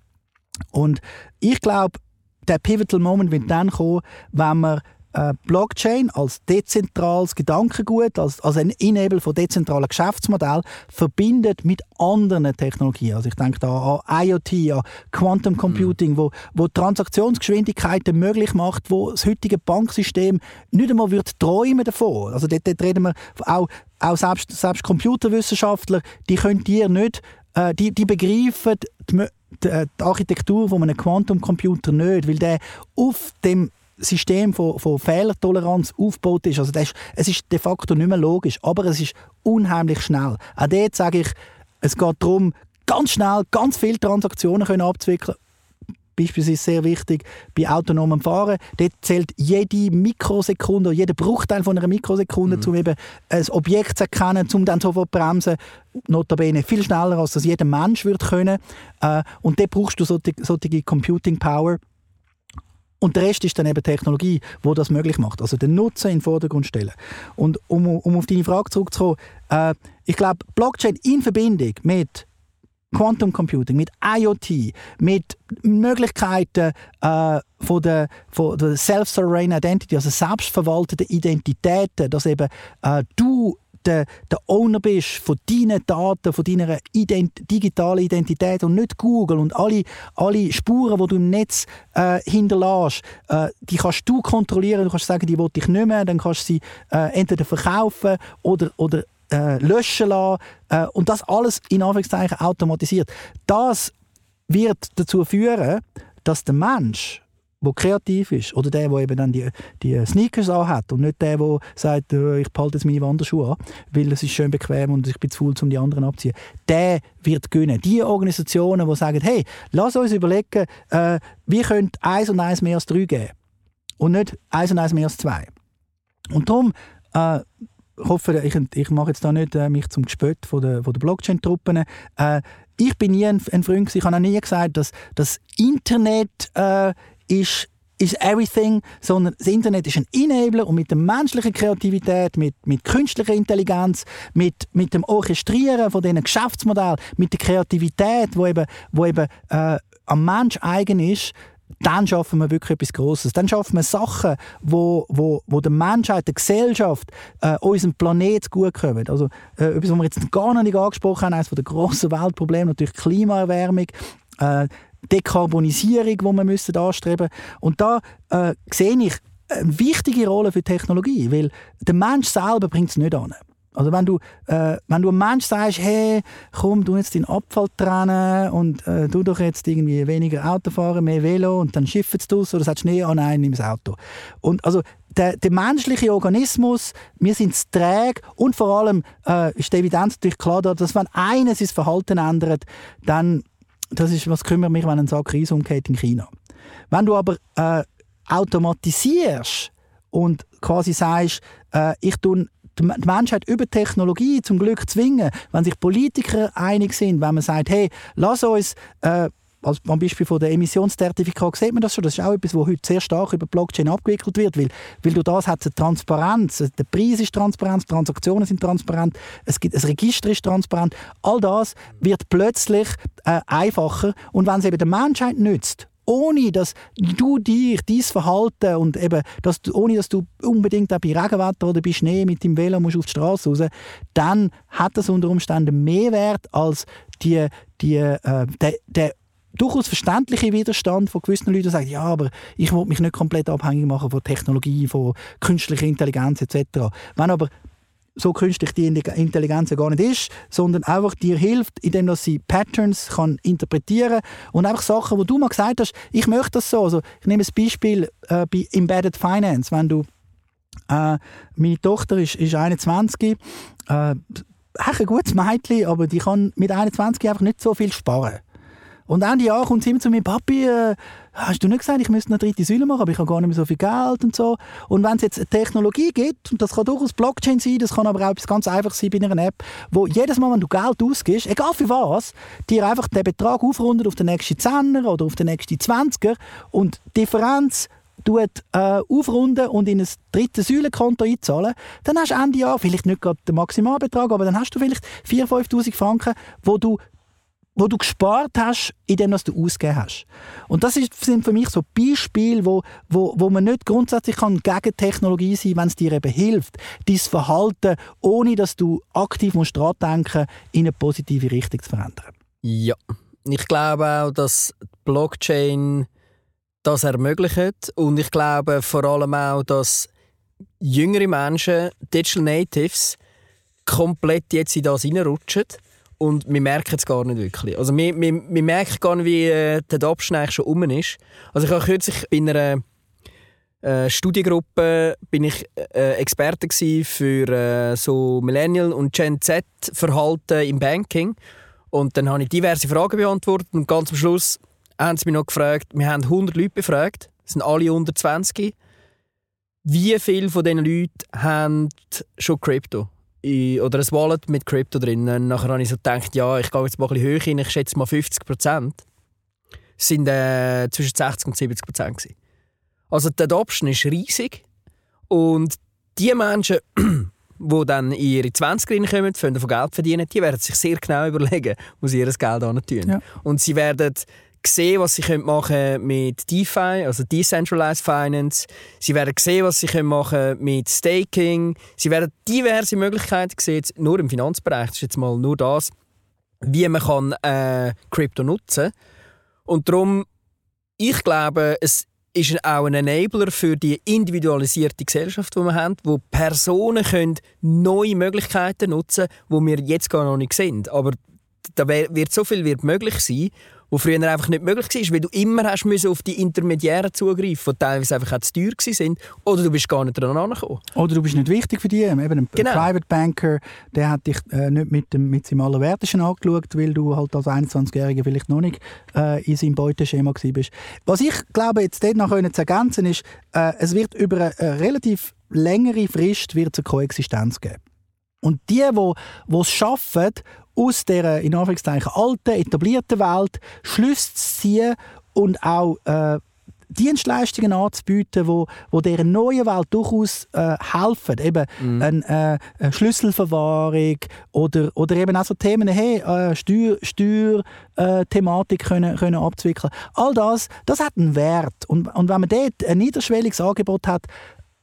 Und ich glaube, der Pivotal Moment wird dann kommen, wenn man äh, Blockchain als dezentrales Gedankengut, als, als ein Enabler von dezentralen Geschäftsmodellen verbindet mit anderen Technologien. Also ich denke da an IoT, an Quantum Computing, mhm. wo, wo Transaktionsgeschwindigkeiten möglich macht, wo das heutige Banksystem nicht einmal wird träumen davon. Also dort, dort reden wir auch, auch selbst, selbst Computerwissenschaftler, die können dir nicht, äh, die, die begreifen die, die, die Architektur von einem Quantum Computer nicht, weil der auf dem System von, von Fehlertoleranz aufgebaut ist. Also das es ist de facto nicht mehr logisch, aber es ist unheimlich schnell. Auch dort sage ich, es geht darum, ganz schnell ganz viele Transaktionen können abzuwickeln beispielsweise sehr wichtig bei autonomem Fahren. Dort zählt jede Mikrosekunde, jeder Bruchteil von einer Mikrosekunde, mhm. um eben ein Objekt zu erkennen, um dann sofort zu bremsen. Notabene viel schneller, als das jeder Mensch würde können. Äh, und dort brauchst du solche, solche Computing Power. Und der Rest ist dann eben Technologie, wo das möglich macht. Also den Nutzen in den Vordergrund stellen. Und um, um auf deine Frage zurückzukommen, äh, ich glaube, Blockchain in Verbindung mit Quantum Computing, mit IoT, mit Möglichkeiten äh, von der, von der Self-Sovereign Identity, also selbstverwaltete Identitäten, dass eben äh, du der, der Owner bist von deinen Daten, von deiner Ident digitalen Identität und nicht Google und alle, alle Spuren, die du im Netz äh, hinterlässt, äh, die kannst du kontrollieren. Du kannst sagen, die will ich nicht mehr, dann kannst du sie äh, entweder verkaufen oder, oder äh, löschen lassen äh, und das alles in Anführungszeichen automatisiert. Das wird dazu führen, dass der Mensch der kreativ ist oder der, der eben dann die, die Sneakers anhat und nicht der, der sagt, äh, ich behalte jetzt meine Wanderschuhe an, weil es ist schön bequem und ich bin zu faul, um die anderen abzuziehen. Der wird gewinnen. Die Organisationen, die sagen, hey, lass uns überlegen, äh, wie könnte eins und eins mehr als drei geben und nicht eins und eins mehr als zwei. Und darum äh, hoffe, ich, ich mache jetzt da nicht äh, mich zum Gespött von der, von der Blockchain-Truppen. Äh, ich bin nie ein, ein Freund, ich habe auch nie gesagt, dass das Internet äh, ist ist everything, sondern das Internet ist ein Enabler und mit der menschlichen Kreativität, mit, mit künstlicher Intelligenz, mit, mit dem Orchestrieren von diesen Geschäftsmodellen, mit der Kreativität, wo eben, wo eben äh, am Mensch eigen ist, dann schaffen wir wirklich etwas Großes. Dann schaffen wir Sachen, wo, wo, wo der Menschheit, der Gesellschaft, äh, unserem Planet gut kommen. Also äh, etwas, was wir jetzt gar noch nicht angesprochen haben, eines der grossen Weltprobleme, natürlich Klimaerwärmung, äh, Dekarbonisierung, die wir müssen anstreben Und da äh, sehe ich eine wichtige Rolle für Technologie, weil der Mensch selber bringt es nicht an. Also wenn du, äh, wenn du einem Mensch sagst, hey, komm, du jetzt deinen Abfall trennen und äh, du doch jetzt irgendwie weniger Auto fahren, mehr Velo und dann schiffen es aus oder sagst, nee, oh nein, nimm das Auto. Und also der, der menschliche Organismus, wir sind träge und vor allem äh, ist die Evidenz natürlich klar, dass wenn einer sein Verhalten ändert, dann, das ist, was kümmert mich, wenn ein Sack Reis umgeht in China. Wenn du aber äh, automatisierst und quasi sagst, äh, ich tue die Menschheit über Technologie zum Glück zwingen, wenn sich Politiker einig sind, wenn man sagt, hey, lass uns äh, als am Beispiel von der Emissionszertifikat sieht man das schon. Das ist auch etwas, was heute sehr stark über Blockchain abgewickelt wird, weil, weil du das hat eine Transparenz. Der Preis ist transparent, Transaktionen sind transparent, es gibt ein Register ist transparent. All das wird plötzlich äh, einfacher und wenn es eben der Menschheit nützt ohne dass du dich, dein Verhalten und eben, dass du, ohne dass du unbedingt auch bei Regenwetter oder bei Schnee mit dem Velo musst auf die Straße raus, dann hat das unter Umständen mehr Wert als die, die, äh, der, der durchaus verständliche Widerstand von gewissen Leuten, die sagen, ja, aber ich will mich nicht komplett abhängig machen von Technologie, von künstlicher Intelligenz etc. Wenn aber so künstlich die Intelligenz gar nicht ist, sondern einfach dir hilft, indem sie Patterns kann interpretieren und einfach Sachen, wo du mal gesagt hast, ich möchte das so. Also ich nehme ein Beispiel äh, bei Embedded Finance, wenn du äh, meine Tochter ist, ist 21, äh, ein gutes Mädchen, aber die kann mit 21 einfach nicht so viel sparen. Und Ende Jahr kommt sie immer zu mir, Papi, äh, hast du nicht gesagt, ich müsste eine dritte Säule machen, aber ich habe gar nicht mehr so viel Geld und so. Und wenn es jetzt eine Technologie gibt, und das kann durchaus Blockchain sein, das kann aber auch etwas ganz Einfaches sein bei einer App, wo jedes Mal, wenn du Geld ausgibst, egal für was, dir einfach den Betrag aufrundet auf den nächsten Zehner oder auf den nächsten Zwanziger und die Differenz tut, äh, aufrunden und in ein drittes Säulenkonto einzahlen, dann hast du Ende Jahr vielleicht nicht gerade den Maximalbetrag, aber dann hast du vielleicht 4'000, 5'000 Franken, wo du wo du gespart hast, indem du ausgegeben hast. Und das ist, sind für mich so Beispiele, wo, wo, wo man nicht grundsätzlich kann gegen Technologie sein kann, wenn es dir eben hilft, dein Verhalten, ohne dass du aktiv musst daran denken in eine positive Richtung zu verändern. Ja, ich glaube auch, dass Blockchain das ermöglicht und ich glaube vor allem auch, dass jüngere Menschen, Digital Natives, komplett jetzt in das reinrutschen und wir merken es gar nicht wirklich. Also wir, wir, wir merken gar nicht, wie äh, der eigentlich schon um ist. Also ich habe kürzlich bei einer äh, Studiengruppe bin ich äh, Experte für äh, so Millennial und Gen Z Verhalten im Banking und dann habe ich diverse Fragen beantwortet und ganz am Schluss haben sie mich noch gefragt, wir haben 100 Leute befragt, sind alle unter 20. Wie viele von diesen Leuten haben schon Krypto? Oder ein Wallet mit Krypto drin? Und nachher habe ich so gedacht, ja, ich gehe jetzt mal ein bisschen höher hin, ich schätze mal 50 Prozent. Sind äh, zwischen 60 und 70 Prozent. Also die Adoption ist riesig. Und die Menschen, die dann in ihre 20er kommen, von Geld verdienen, die werden sich sehr genau überlegen, wo sie ihr Geld tun. Ja. Und sie werden sehen, was sie machen können mit DeFi, also Decentralized Finance. Sie werden sehen, was sie machen können mit Staking. Sie werden diverse Möglichkeiten sehen, nur im Finanzbereich. Das ist jetzt mal nur das, wie man kann, äh, Krypto nutzen Und darum, ich glaube, es ist auch ein Enabler für die individualisierte Gesellschaft, die wir haben, wo Personen können neue Möglichkeiten nutzen können, die wir jetzt gar noch nicht sehen. Aber da wird so viel wird möglich sein wo früher einfach nicht möglich war, weil du immer hast müssen auf die Intermediären zugreifen, die teilweise einfach auch zu teuer waren, oder du bist gar nicht dran angekommen. Oder du bist nicht wichtig für die. Eben ein genau. Private Banker, der hat dich äh, nicht mit, dem, mit seinem Allerwertesten angeschaut, weil du halt als 21-Jähriger vielleicht noch nicht äh, in seinem Beuteschema bist. Was ich glaube, jetzt dort noch zu ergänzen ist, äh, es wird über eine, eine relativ längere Frist wird eine Koexistenz geben. Und die, die es schaffen aus der in Anführungszeichen alten, etablierten Welt Schlüsse zu ziehen und auch äh, Dienstleistungen anzubieten, wo, wo dieser neuen Welt durchaus äh, helfen. Eben mhm. eine, äh, eine Schlüsselverwahrung oder, oder eben auch so Themen, hey, äh, Steuer, Steuer äh, können, können abzuwickeln. All das, das hat einen Wert. Und, und wenn man dort ein niederschwelliges Angebot hat,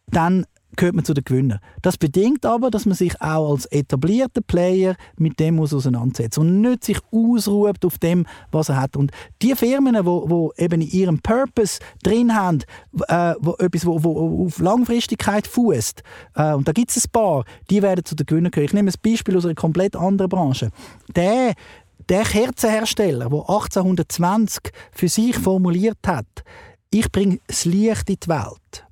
dann gehört man zu den Gewinnern. Das bedingt aber, dass man sich auch als etablierter Player mit dem muss auseinandersetzt und nicht sich ausruht auf dem, was er hat. Und die Firmen, die wo, wo eben in ihrem Purpose drin haben, äh, wo etwas, wo, wo auf Langfristigkeit fußt, äh, und da gibt es ein paar, die werden zu den Gewinnern gehören. Ich nehme ein Beispiel aus einer komplett anderen Branche. Der der Kerzenhersteller, der 1820 für sich formuliert hat, ich bringe das Licht in die Welt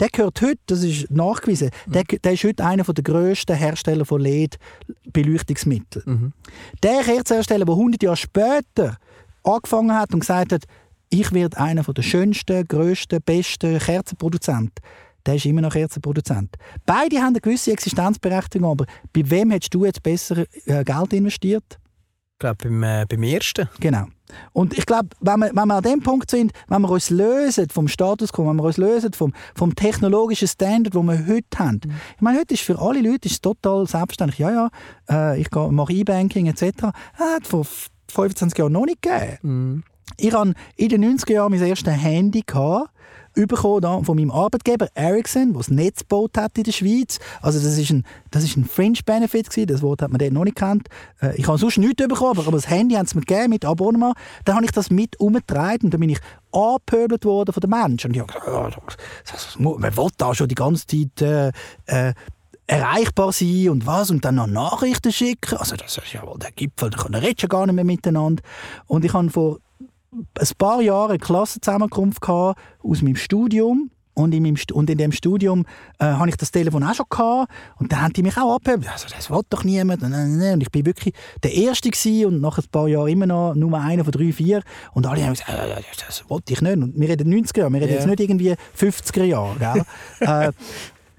der gehört heute, das ist nachgewiesen, mhm. der, der ist heute einer der grössten Hersteller von LED-Beleuchtungsmitteln. Mhm. Der Kerzenhersteller, der 100 Jahre später angefangen hat und gesagt hat, ich werde einer der schönsten, grössten, besten Kerzenproduzenten, der ist immer noch Kerzenproduzent. Beide haben eine gewisse Existenzberechtigung, aber bei wem hättest du jetzt besser äh, Geld investiert? Ich glaube, beim, äh, beim ersten. Genau. Und ich glaube, wenn wir, wenn wir an dem Punkt sind, wenn wir uns lösen vom Status quo, wenn wir uns lösen vom, vom technologischen Standard, den wir heute haben. Mhm. Ich meine, heute ist für alle Leute ist total selbstverständlich, ja, ja, äh, ich mache E-Banking etc. Das hat vor 25 Jahren noch nicht gegeben. Mhm. Ich hatte in den 90er Jahren mein erstes Handy. Gehabt, bekommen von meinem Arbeitgeber Ericsson, der das Netz gebaut hat in der Schweiz. Also das ist ein, das ist ein Fringe-Benefit gewesen. Das Wort hat man dort noch nicht gekannt. Äh, ich habe sonst nichts bekommen, aber das Handy haben sie mir gegeben mit Abonnement. Dann habe ich das mit umgetragen und dann bin ich angepöbelt worden von den Menschen. Und ich habe gesagt, man will da schon die ganze Zeit äh, äh, erreichbar sein und was und dann noch Nachrichten schicken. Also das ist ja wohl der Gipfel, da reden ja gar nicht mehr miteinander. Und ich habe vor ein paar Jahre eine Klassenzusammenkunft gehabt aus meinem Studium. Und in, meinem, und in dem Studium äh, hatte ich das Telefon auch schon gehabt. Und dann haben die mich auch abgehört. Also, das will doch niemand. Und ich bin wirklich der Erste gewesen und nach ein paar Jahren immer noch nur einer von drei, vier. Und alle haben gesagt, äh, das wollte ich nicht. Und wir reden 90er Jahre, wir reden yeah. jetzt nicht irgendwie 50er Jahre. äh,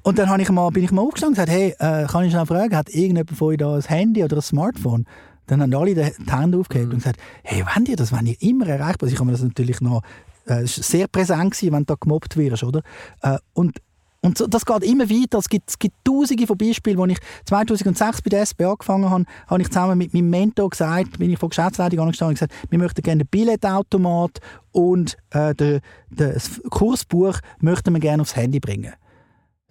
und dann ich mal, bin ich mal aufgestanden und gesagt, hey, äh, kann ich schnell fragen, hat irgendjemand von euch da ein Handy oder ein Smartphone? Dann haben alle die Hände aufgehoben mhm. und gesagt, hey, wenn ihr das, wenn ihr immer erreichbar seid, ich habe mir das natürlich noch äh, sehr präsent gewesen, wenn du da gemobbt wirst, oder? Äh, und und so, das geht immer weiter. Es gibt, es gibt tausende von Beispielen. Als ich 2006 bei der SB angefangen habe, habe ich zusammen mit meinem Mentor gesagt, bin ich von Geschäftsleitung angestanden und gesagt, wir möchten gerne einen Billetautomat und äh, de, de, das Kursbuch möchten wir gerne aufs Handy bringen.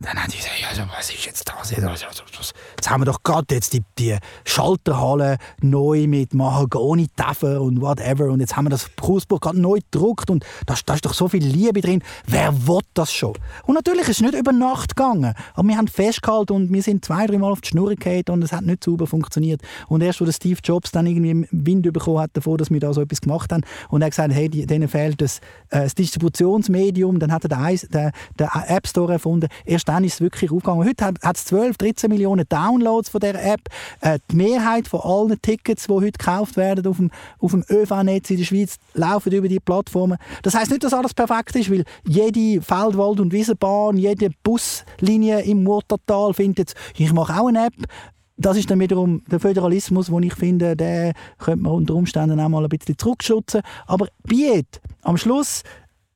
Dann haben die gesagt, also, was ist jetzt das? jetzt haben wir doch gerade jetzt die, die Schalterhalle neu mit Mahagoni-Taffen und whatever und jetzt haben wir das Hausbuch gerade neu gedruckt und da, da ist doch so viel Liebe drin. Wer will das schon? Und natürlich ist es nicht über Nacht gegangen, aber wir haben festgehalten und wir sind zwei, dreimal auf die Schnur gefallen und es hat nicht sauber funktioniert. Und erst, als Steve Jobs dann irgendwie Wind bekommen hat davor, dass wir da so etwas gemacht haben und er gesagt hey, denen fehlt das, äh, das Distributionsmedium, dann hat er den, den, den App Store erfunden. Erst dann ist es wirklich aufgegangen. Heute hat es 12, 13 Millionen Downloads von der App. Äh, die Mehrheit von allen Tickets, die heute gekauft werden auf dem, auf dem ÖV-Netz in der Schweiz, laufen über die Plattformen. Das heißt nicht, dass alles perfekt ist, weil jede Feld-, Wald- und Wiesenbahn, jede Buslinie im Murtertal findet ich mache auch eine App, das ist dann wiederum der Föderalismus, wo ich finde, der könnte man unter Umständen auch mal ein bisschen zurückschützen. Aber Biet, am Schluss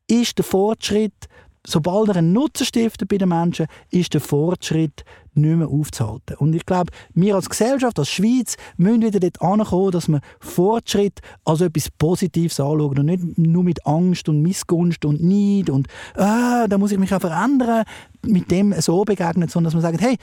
ist der Fortschritt sobald er einen Nutzen stiftet bei den Menschen, ist der Fortschritt nicht mehr aufzuhalten. Und ich glaube, wir als Gesellschaft, als Schweiz, müssen wieder dort ankommen, dass wir Fortschritt als etwas Positives anschauen und nicht nur mit Angst und Missgunst und Neid und «Ah, da muss ich mich ja verändern», mit dem so begegnen, sondern dass man sagt «Hey,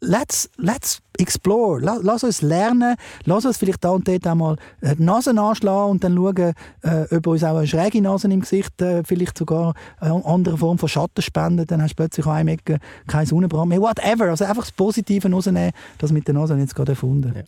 let's, let's explore, lass, lass uns lernen, lass uns vielleicht da und dort einmal die Nase anschlagen und dann schauen, äh, ob uns auch eine schräge Nase im Gesicht äh, vielleicht sogar eine andere Form von Schatten spendet, dann hast du plötzlich an einem Ecke keinen Sonnenbrand mehr, whatever, also einfach das Positive rausnehmen, das mit der Nase jetzt gerade erfunden. Ja.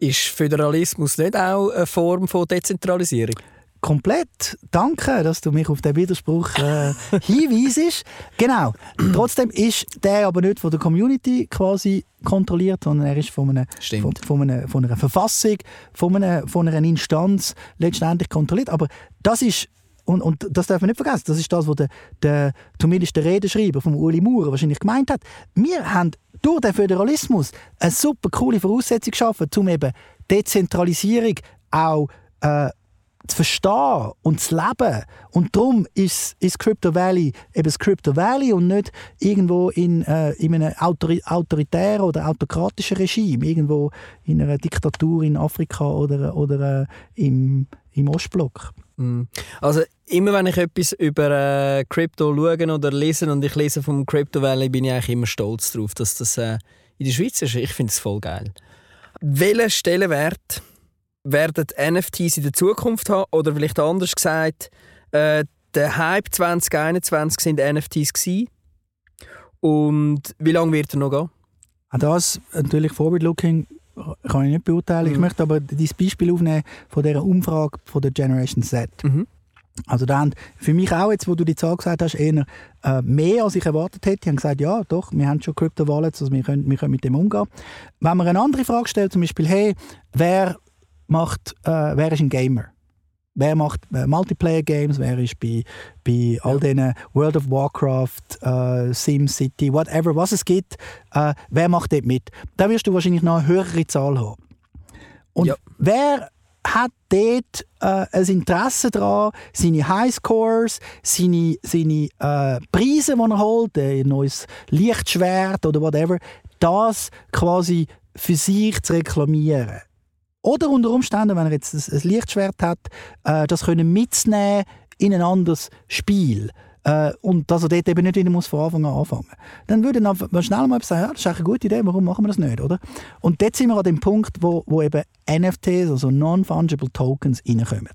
Ist Föderalismus nicht auch eine Form von Dezentralisierung? Komplett. Danke, dass du mich auf den Widerspruch äh, hinweisest. Genau. Trotzdem ist der aber nicht von der Community quasi kontrolliert, sondern er ist von, einer, von, von, einer, von einer Verfassung, von einer, von einer Instanz letztendlich kontrolliert. Aber das ist und, und das darf man nicht vergessen, das ist das, was der, der, zumindest der Redenschreiber von Uli Maurer wahrscheinlich gemeint hat. Wir haben durch den Föderalismus eine super coole Voraussetzung geschaffen, um eben Dezentralisierung auch äh, zu verstehen und zu leben. Und darum ist, ist Crypto Valley eben das Crypto Valley und nicht irgendwo in, äh, in einem autori autoritären oder autokratischen Regime, irgendwo in einer Diktatur in Afrika oder, oder äh, im, im Ostblock. Mm. Also immer wenn ich etwas über äh, Crypto schaue oder lese und ich lese vom Crypto Valley, bin ich eigentlich immer stolz darauf, dass das äh, in der Schweiz ist. Ich finde es voll geil. Welchen Stellenwert werden NFTs in der Zukunft haben? Oder vielleicht anders gesagt, äh, der Hype 2021 sind NFTs gewesen. Und wie lange wird er noch gehen? Auch das natürlich Forward-Looking kann ich nicht beurteilen. Mhm. Ich möchte aber dieses Beispiel aufnehmen von dieser Umfrage von der Generation Z. Mhm. Also da haben für mich auch jetzt, wo du die Zahl gesagt hast, eher äh, mehr als ich erwartet hätte. Die haben gesagt, ja doch, wir haben schon Crypto-Wallets, also wir können, wir können mit dem umgehen. Wenn man eine andere Frage stellt, zum Beispiel, hey, wer macht, äh, wer ist ein Gamer? Wer macht äh, Multiplayer-Games? Wer ist bei, bei all ja. diesen World of Warcraft, äh, SimCity, whatever, was es gibt, äh, wer macht dort mit? Da wirst du wahrscheinlich noch eine höhere Zahl haben. Und ja. wer hat dort äh, ein Interesse daran, seine Highscores, seine, seine äh, Preise, die er holt, ein neues Lichtschwert oder whatever, das quasi für sich zu reklamieren. Oder unter Umständen, wenn er jetzt ein, Lichtschwert hat, äh, das können mitnehmen in ein anderes Spiel. Äh, und dass er dort eben nicht wieder muss von Anfang an anfangen Dann würde man schnell mal sagen, ja, das ist eine gute Idee, warum machen wir das nicht, oder? Und dort sind wir an dem Punkt, wo, wo eben NFTs, also Non-Fungible Tokens, reinkommen.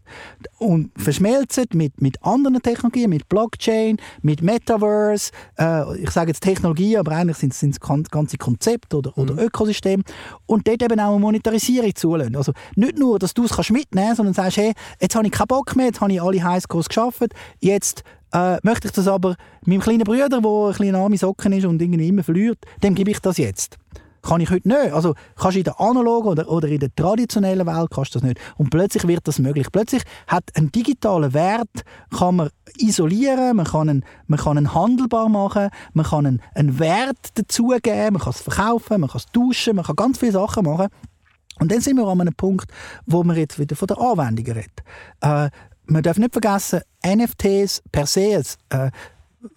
Und verschmelzen mit, mit anderen Technologien, mit Blockchain, mit Metaverse, äh, ich sage jetzt Technologie, aber eigentlich sind es ganze Konzepte oder, oder mhm. Ökosysteme. Und dort eben auch eine Monetarisierung zulassen. Also nicht nur, dass du es mitnehmen kannst, sondern sagst, hey, jetzt habe ich keinen Bock mehr, jetzt habe ich alle Highscores geschafft, jetzt äh, möchte ich das aber meinem kleinen Bruder, der ein kleiner arme Socken ist und irgendwie immer verliert, dem gebe ich das jetzt. Kann ich heute nicht. Also kannst du in der analogen oder, oder in der traditionellen Welt kannst das nicht. Und plötzlich wird das möglich. Plötzlich hat ein digitaler Wert kann man isolieren, man kann ihn, man kann ihn handelbar machen, man kann einen, einen Wert dazugeben, man kann es verkaufen, man kann es tauschen, man kann ganz viele Sachen machen. Und dann sind wir an einem Punkt, wo man jetzt wieder von der Anwendung redet. Äh, man darf nicht vergessen, NFTs per se, äh,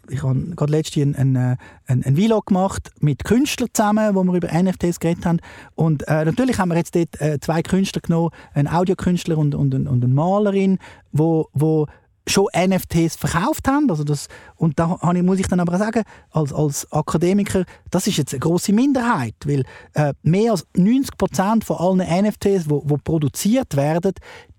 ich habe gerade letztens einen, einen, einen, einen Vlog gemacht mit Künstlern zusammen, wo wir über NFTs geredet haben. Und äh, natürlich haben wir jetzt dort äh, zwei Künstler genommen, einen Audiokünstler und, und, und eine Malerin, wo, wo schon NFTs verkauft haben. Also das, und da muss ich dann aber sagen, als, als Akademiker, das ist jetzt eine große Minderheit, weil äh, mehr als 90 Prozent von allen NFTs, die produziert werden,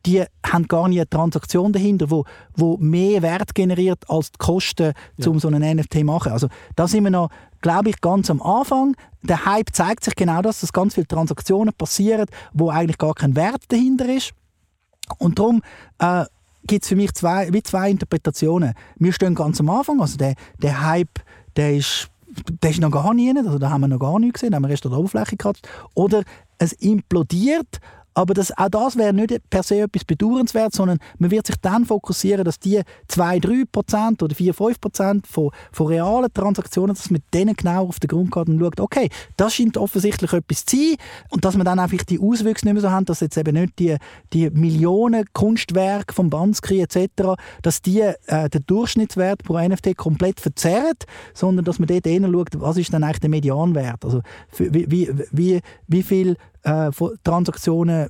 die haben gar nicht eine Transaktion dahinter, wo, wo mehr Wert generiert als die Kosten, ja. um so einen NFT zu machen. Also da sind wir noch, glaube ich, ganz am Anfang. Der Hype zeigt sich genau das, dass ganz viele Transaktionen passieren, wo eigentlich gar kein Wert dahinter ist. Und darum äh, gibt es für mich zwei, wie zwei Interpretationen. Wir stehen ganz am Anfang, also der, der Hype, der ist, der ist noch gar nicht, also da haben wir noch gar nichts gesehen, da haben wir erst an der Oberfläche gekratzt. Oder es implodiert aber das, auch das wäre nicht per se etwas bedauernswert, sondern man wird sich dann fokussieren, dass die 2-3% oder 4-5% von, von realen Transaktionen, dass man denen genau auf den Grund geht und schaut, okay, das scheint offensichtlich etwas zu sein und dass man dann einfach die Auswüchse nicht mehr so haben, dass jetzt eben nicht die, die Millionen Kunstwerke vom Banskri etc., dass die äh, den Durchschnittswert pro NFT komplett verzerrt, sondern dass man dort schaut, was ist dann eigentlich der Medianwert, also wie, wie, wie, wie viel äh, von Transaktionen,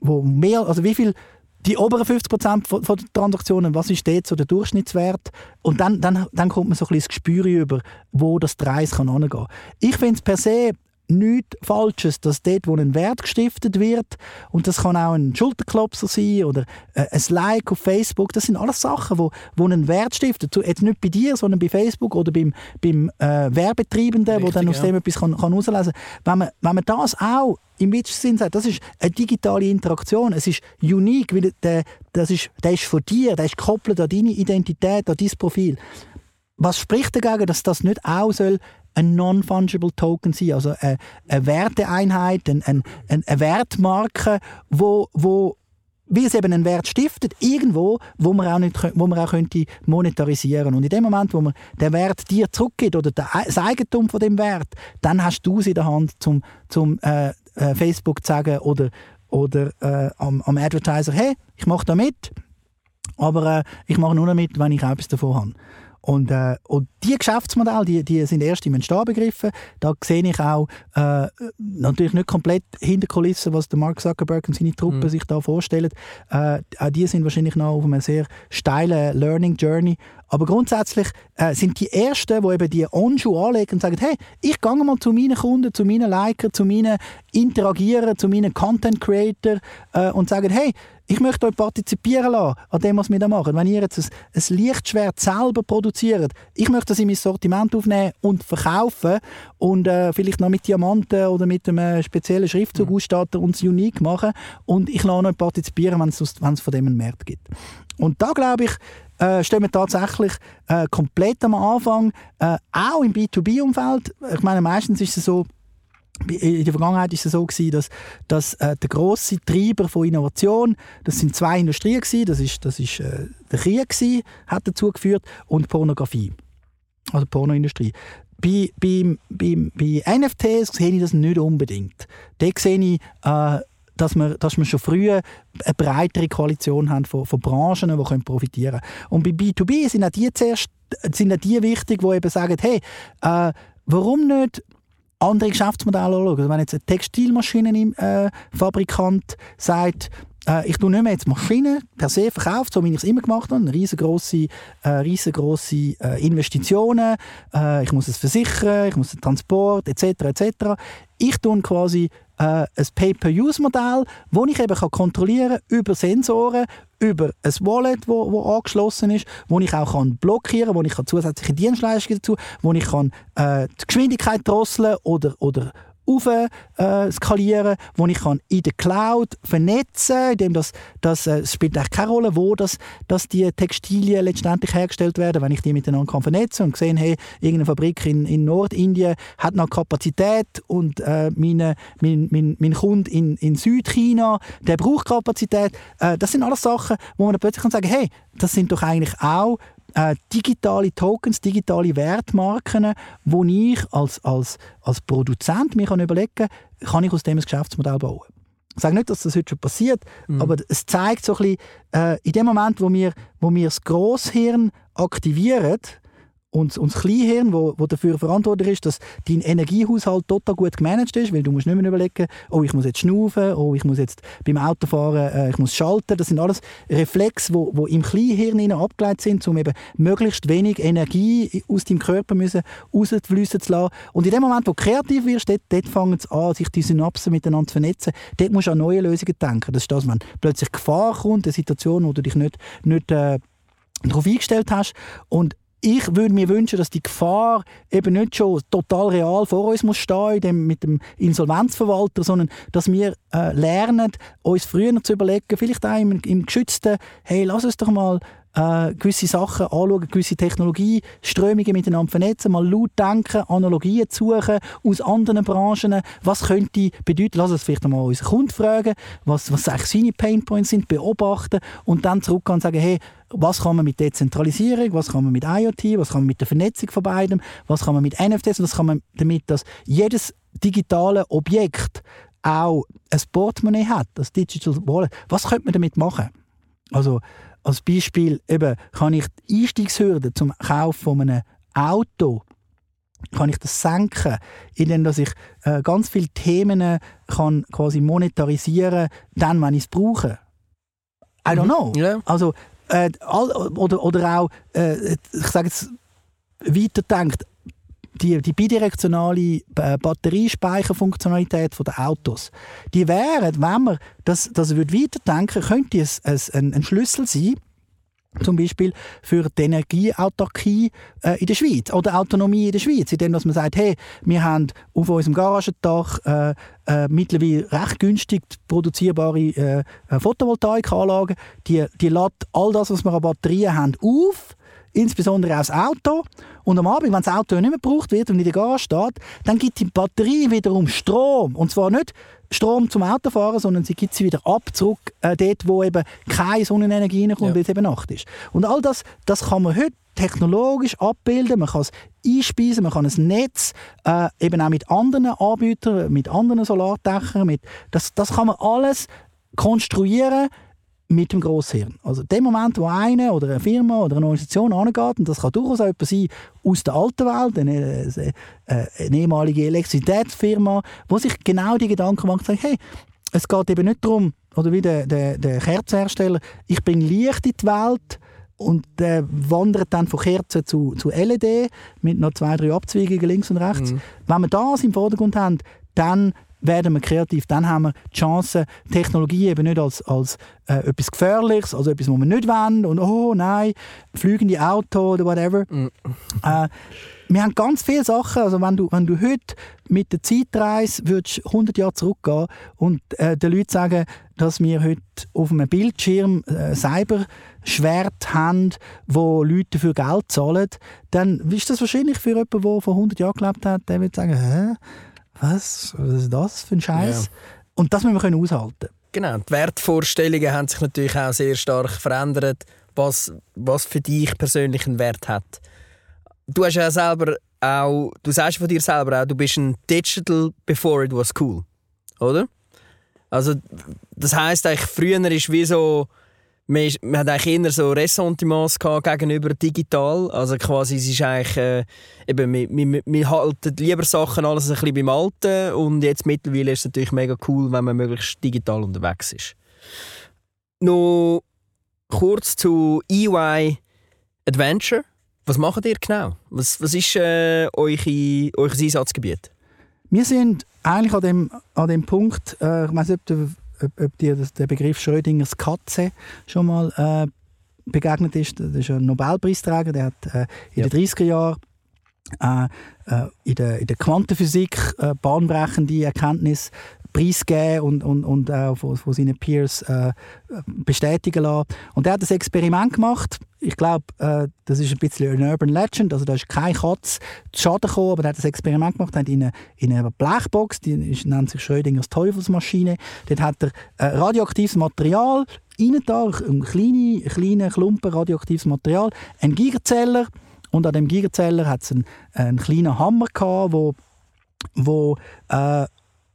wo mehr, also wie viel die oberen 50% von, von den Transaktionen, was ist dort so der Durchschnittswert? Und dann, dann, dann kommt man so ein bisschen das Gespür über, wo das kann kann. Ich finde es per se nichts Falsches, dass dort, wo ein Wert gestiftet wird, und das kann auch ein Schulterklopser sein oder äh, ein Like auf Facebook, das sind alles Sachen, wo, wo einen Wert stiften. Jetzt nicht bei dir, sondern bei Facebook oder beim, beim äh, Werbetreibenden, Richtig, wo dann aus ja. dem etwas kann, kann herauslesen kann. Wenn man, wenn man das auch im Sinn sagt, das ist eine digitale Interaktion, es ist unique, weil der, das ist, der ist von dir, der ist gekoppelt an deine Identität, an dein Profil. Was spricht dagegen, dass das nicht auch soll ein Non-Fungible Token sein, also eine, eine Werteeinheit, eine, eine, eine Wertmarke, wo, wo wie es eben einen Wert stiftet, irgendwo, wo man auch, nicht, wo man auch könnte monetarisieren Und in dem Moment, wo man den Wert dir zurückgibt oder das Eigentum von dem Wert, dann hast du es in der Hand, zum, zum äh, äh, Facebook zu sagen oder, oder äh, am, am Advertiser, hey, ich mache da mit, aber äh, ich mache nur damit, wenn ich auch etwas davon habe. Und, äh, und die Geschäftsmodelle, die, die sind erst im Entstehen begriffen. Da sehe ich auch äh, natürlich nicht komplett hinter Kulissen, was der Mark Zuckerberg und seine Truppe mhm. sich da vorstellen. Äh, auch die sind wahrscheinlich noch auf einer sehr steilen Learning Journey. Aber grundsätzlich äh, sind die Ersten, die eben die Onschuhe anlegen und sagen, hey, ich gehe mal zu meinen Kunden, zu meinen Likern, zu meinen Interagieren, zu meinen Content Creator äh, und sagen, hey, ich möchte euch partizipieren lassen an dem, was wir da machen. Wenn ihr jetzt ein, ein Lichtschwert selber produziert, ich möchte das in mein Sortiment aufnehmen und verkaufen und äh, vielleicht noch mit Diamanten oder mit einem speziellen Schriftzug mhm. ausstatten und es unique machen und ich lasse euch partizipieren, wenn es von dem einen Markt gibt. Und da glaube ich, äh, stehen wir tatsächlich äh, komplett am Anfang, äh, auch im B2B-Umfeld. Ich meine, meistens ist es so, in der Vergangenheit ist es so gewesen, dass, dass äh, der große Treiber von Innovation, das sind zwei Industrien gewesen, das ist, das ist äh, der Krieg gewesen, hat dazu geführt und Pornografie, also die Pornoindustrie. Bei, bei, bei, bei NFTs sehe ich das nicht unbedingt. Da sehe ich äh, dass wir, dass wir schon früh eine breitere Koalition haben von, von Branchen, die können profitieren können. Und bei B2B sind auch die, zuerst, sind auch die wichtig, die eben sagen, hey, äh, warum nicht andere Geschäftsmodelle anschauen? Wenn jetzt ein Textilmaschinenfabrikant äh, sagt, äh, ich tue nicht mehr jetzt Maschinen per se verkauft, so wie ich es immer gemacht habe, riesengroße, äh, riesengroße äh, Investitionen, äh, ich muss es versichern, ich muss den Transport etc. etc. Ich tue quasi äh, ein Pay-per-Use-Modell, wo ich eben kann kontrollieren über Sensoren, über ein Wallet, wo, wo angeschlossen ist, wo ich auch kann blockieren, wo ich kann zusätzliche Dienstleistungen dazu, wo ich kann äh, die Geschwindigkeit drosseln oder oder auf äh, skalieren, wo ich kann in der Cloud vernetzen, indem das, das äh, spielt eigentlich keine Rolle, wo das, dass die Textilien letztendlich hergestellt werden, wenn ich die miteinander kann vernetzen und sehen, hey, irgendeine Fabrik in, in Nordindien hat noch Kapazität und äh, meine, mein, mein, mein Kunde in, in Südchina, der braucht Kapazität. Äh, das sind alles Sachen, wo man plötzlich kann sagen, hey, das sind doch eigentlich auch äh, digitale Tokens, digitale Wertmarken, wo ich als, als, als Produzent mir kann überlegen kann, kann ich aus dem ein Geschäftsmodell bauen. Ich sage nicht, dass das heute schon passiert, mhm. aber es zeigt so ein bisschen, äh, in dem Moment, wo wir, wo wir das Grosshirn aktivieren und, und das Kleinhirn, wo, wo dafür verantwortlich ist, dass dein Energiehaushalt total gut gemanagt ist, weil du musst nicht mehr überlegen, oh, ich muss jetzt schnaufen, oh, ich muss jetzt beim Autofahren, äh, ich muss schalten. Das sind alles Reflexe, wo, wo im Kleinhirn abgeleitet sind, um eben möglichst wenig Energie aus deinem Körper müssen rausfließen zu lassen. Und in dem Moment, wo du kreativ wirst, dort, dort fangen es an, sich die Synapsen miteinander zu vernetzen. Dort musst du an neue Lösungen denken. Das ist das, wenn plötzlich Gefahr kommt, eine Situation, wo du dich nicht, nicht äh, darauf eingestellt hast. Und ich würde mir wünschen, dass die Gefahr eben nicht schon total real vor uns muss stehen dem, mit dem Insolvenzverwalter, sondern dass wir äh, lernen, uns früher zu überlegen, vielleicht auch im, im geschützten, hey, lass uns doch mal äh, gewisse Sachen anschauen, gewisse Technologieströmungen miteinander vernetzen, mal laut denken, Analogien suchen aus anderen Branchen. Was könnte bedeuten? Lass uns vielleicht mal unseren Kunden fragen, was, was eigentlich seine Painpoints sind, beobachten und dann zurückgehen und sagen, hey, was kann man mit Dezentralisierung, was kann man mit IoT, was kann man mit der Vernetzung von beidem, was kann man mit NFTs, was kann man damit, dass jedes digitale Objekt auch ein Portemonnaie hat, das Digital Wallet. Was könnte man damit machen? Also als Beispiel eben, kann ich die Einstiegshürde zum Kauf von einem Auto kann ich das senken, indem dass ich äh, ganz viele Themen kann quasi monetarisieren, dann wenn ich es brauche. I don't mhm. know. Yeah. Also äh, all, oder, oder auch, äh, ich sage jetzt weiterdenkt, die, die bidirektionale äh, Batteriespeicherfunktionalität der Autos, die wären, wenn man das, das würde weiterdenken, könnte es ein, ein Schlüssel sein, zum Beispiel für die Energieautarkie äh, in der Schweiz oder Autonomie in der Schweiz, indem dass man sagt, hey, wir haben auf unserem Garagendach äh, äh, mittlerweile recht günstig produzierbare äh, äh, Photovoltaikanlagen, die, die lädt all das, was wir an Batterien haben, auf insbesondere das Auto. Und am Abend, wenn das Auto nicht mehr gebraucht wird und in der Garage steht, dann gibt die Batterie wiederum Strom. Und zwar nicht Strom zum Autofahren, sondern sie gibt sie wieder ab, zurück äh, dort, wo eben keine Sonnenenergie reinkommt, ja. weil es eben Nacht ist. Und all das, das kann man heute technologisch abbilden, man kann es einspeisen, man kann ein Netz äh, eben auch mit anderen Anbietern, mit anderen Solardächern, mit, das, das kann man alles konstruieren, mit dem Grosshirn. Also dem Moment, wo eine oder eine Firma oder eine Organisation angeht, und das kann durchaus auch jemand sein aus der alten Welt, eine, äh, eine ehemalige Elektrizitätsfirma, wo sich genau die Gedanken macht, sagt, hey, es geht eben nicht darum, oder wie der, der, der Kerzenhersteller, ich bringe Licht in die Welt und der wandert dann von Kerzen zu, zu LED mit noch zwei, drei Abzweigungen links und rechts. Mhm. Wenn wir das im Vordergrund haben, dann werden wir kreativ, dann haben wir die Chance, Technologie eben nicht als, als äh, etwas Gefährliches, also etwas, was wir nicht wollen und oh nein, fliegende Auto oder whatever. Mhm. Äh, wir haben ganz viele Sachen, also wenn du, wenn du heute mit der Zeitreise würdest 100 Jahre zurückgehen und äh, den Leuten sagen, dass wir heute auf einem Bildschirm äh, Cyberschwert haben, wo Leute dafür Geld zahlen, dann ist das wahrscheinlich für jemanden, der vor 100 Jahren gelebt hat, der wird sagen, hä? Was, was ist das für ein Scheiß? Ja. Und das müssen wir aushalten. Genau, die Wertvorstellungen haben sich natürlich auch sehr stark verändert, was, was für dich persönlich einen Wert hat. Du hast ja selber auch, du sagst von dir selber auch, du bist ein Digital before it was cool, oder? Also das heißt eigentlich früher ist wie so man, man hat eigentlich eher so Ressentiments gegenüber digital. Also quasi, es ist eigentlich, äh, eben, wir, wir, wir halten lieber Sachen alles ein bisschen beim Alten und jetzt mittlerweile ist es natürlich mega cool, wenn man möglichst digital unterwegs ist. Noch kurz zu EY Adventure. Was macht ihr genau? Was, was ist äh, eure, euer Einsatzgebiet? Wir sind eigentlich an dem, an dem Punkt, äh, ich weiß nicht, ob ob, ob dir der Begriff Schrödingers Katze schon mal äh, begegnet ist. Das ist ein Nobelpreisträger, der hat äh, in ja. den 30er Jahren äh, äh, in, der, in der Quantenphysik äh, bahnbrechende Erkenntnisse preisgeben und, und, und auch von, von seinen Peers äh, bestätigen lassen. Und er hat ein Experiment gemacht. Ich glaube, äh, das ist ein bisschen eine Urban Legend. Also da ist kein Katz zu Schaden gekommen, aber er hat ein Experiment gemacht. Er hat in eine, in eine Blechbox, die ist, nennt sich Schrödingers Teufelsmaschine. Dort hat er äh, radioaktives Material rein da, ein kleine, kleine Klumpen radioaktives Material, ein Gigazeller und an dem Gigazeller hat es einen, einen kleinen Hammer gehabt, wo wo äh,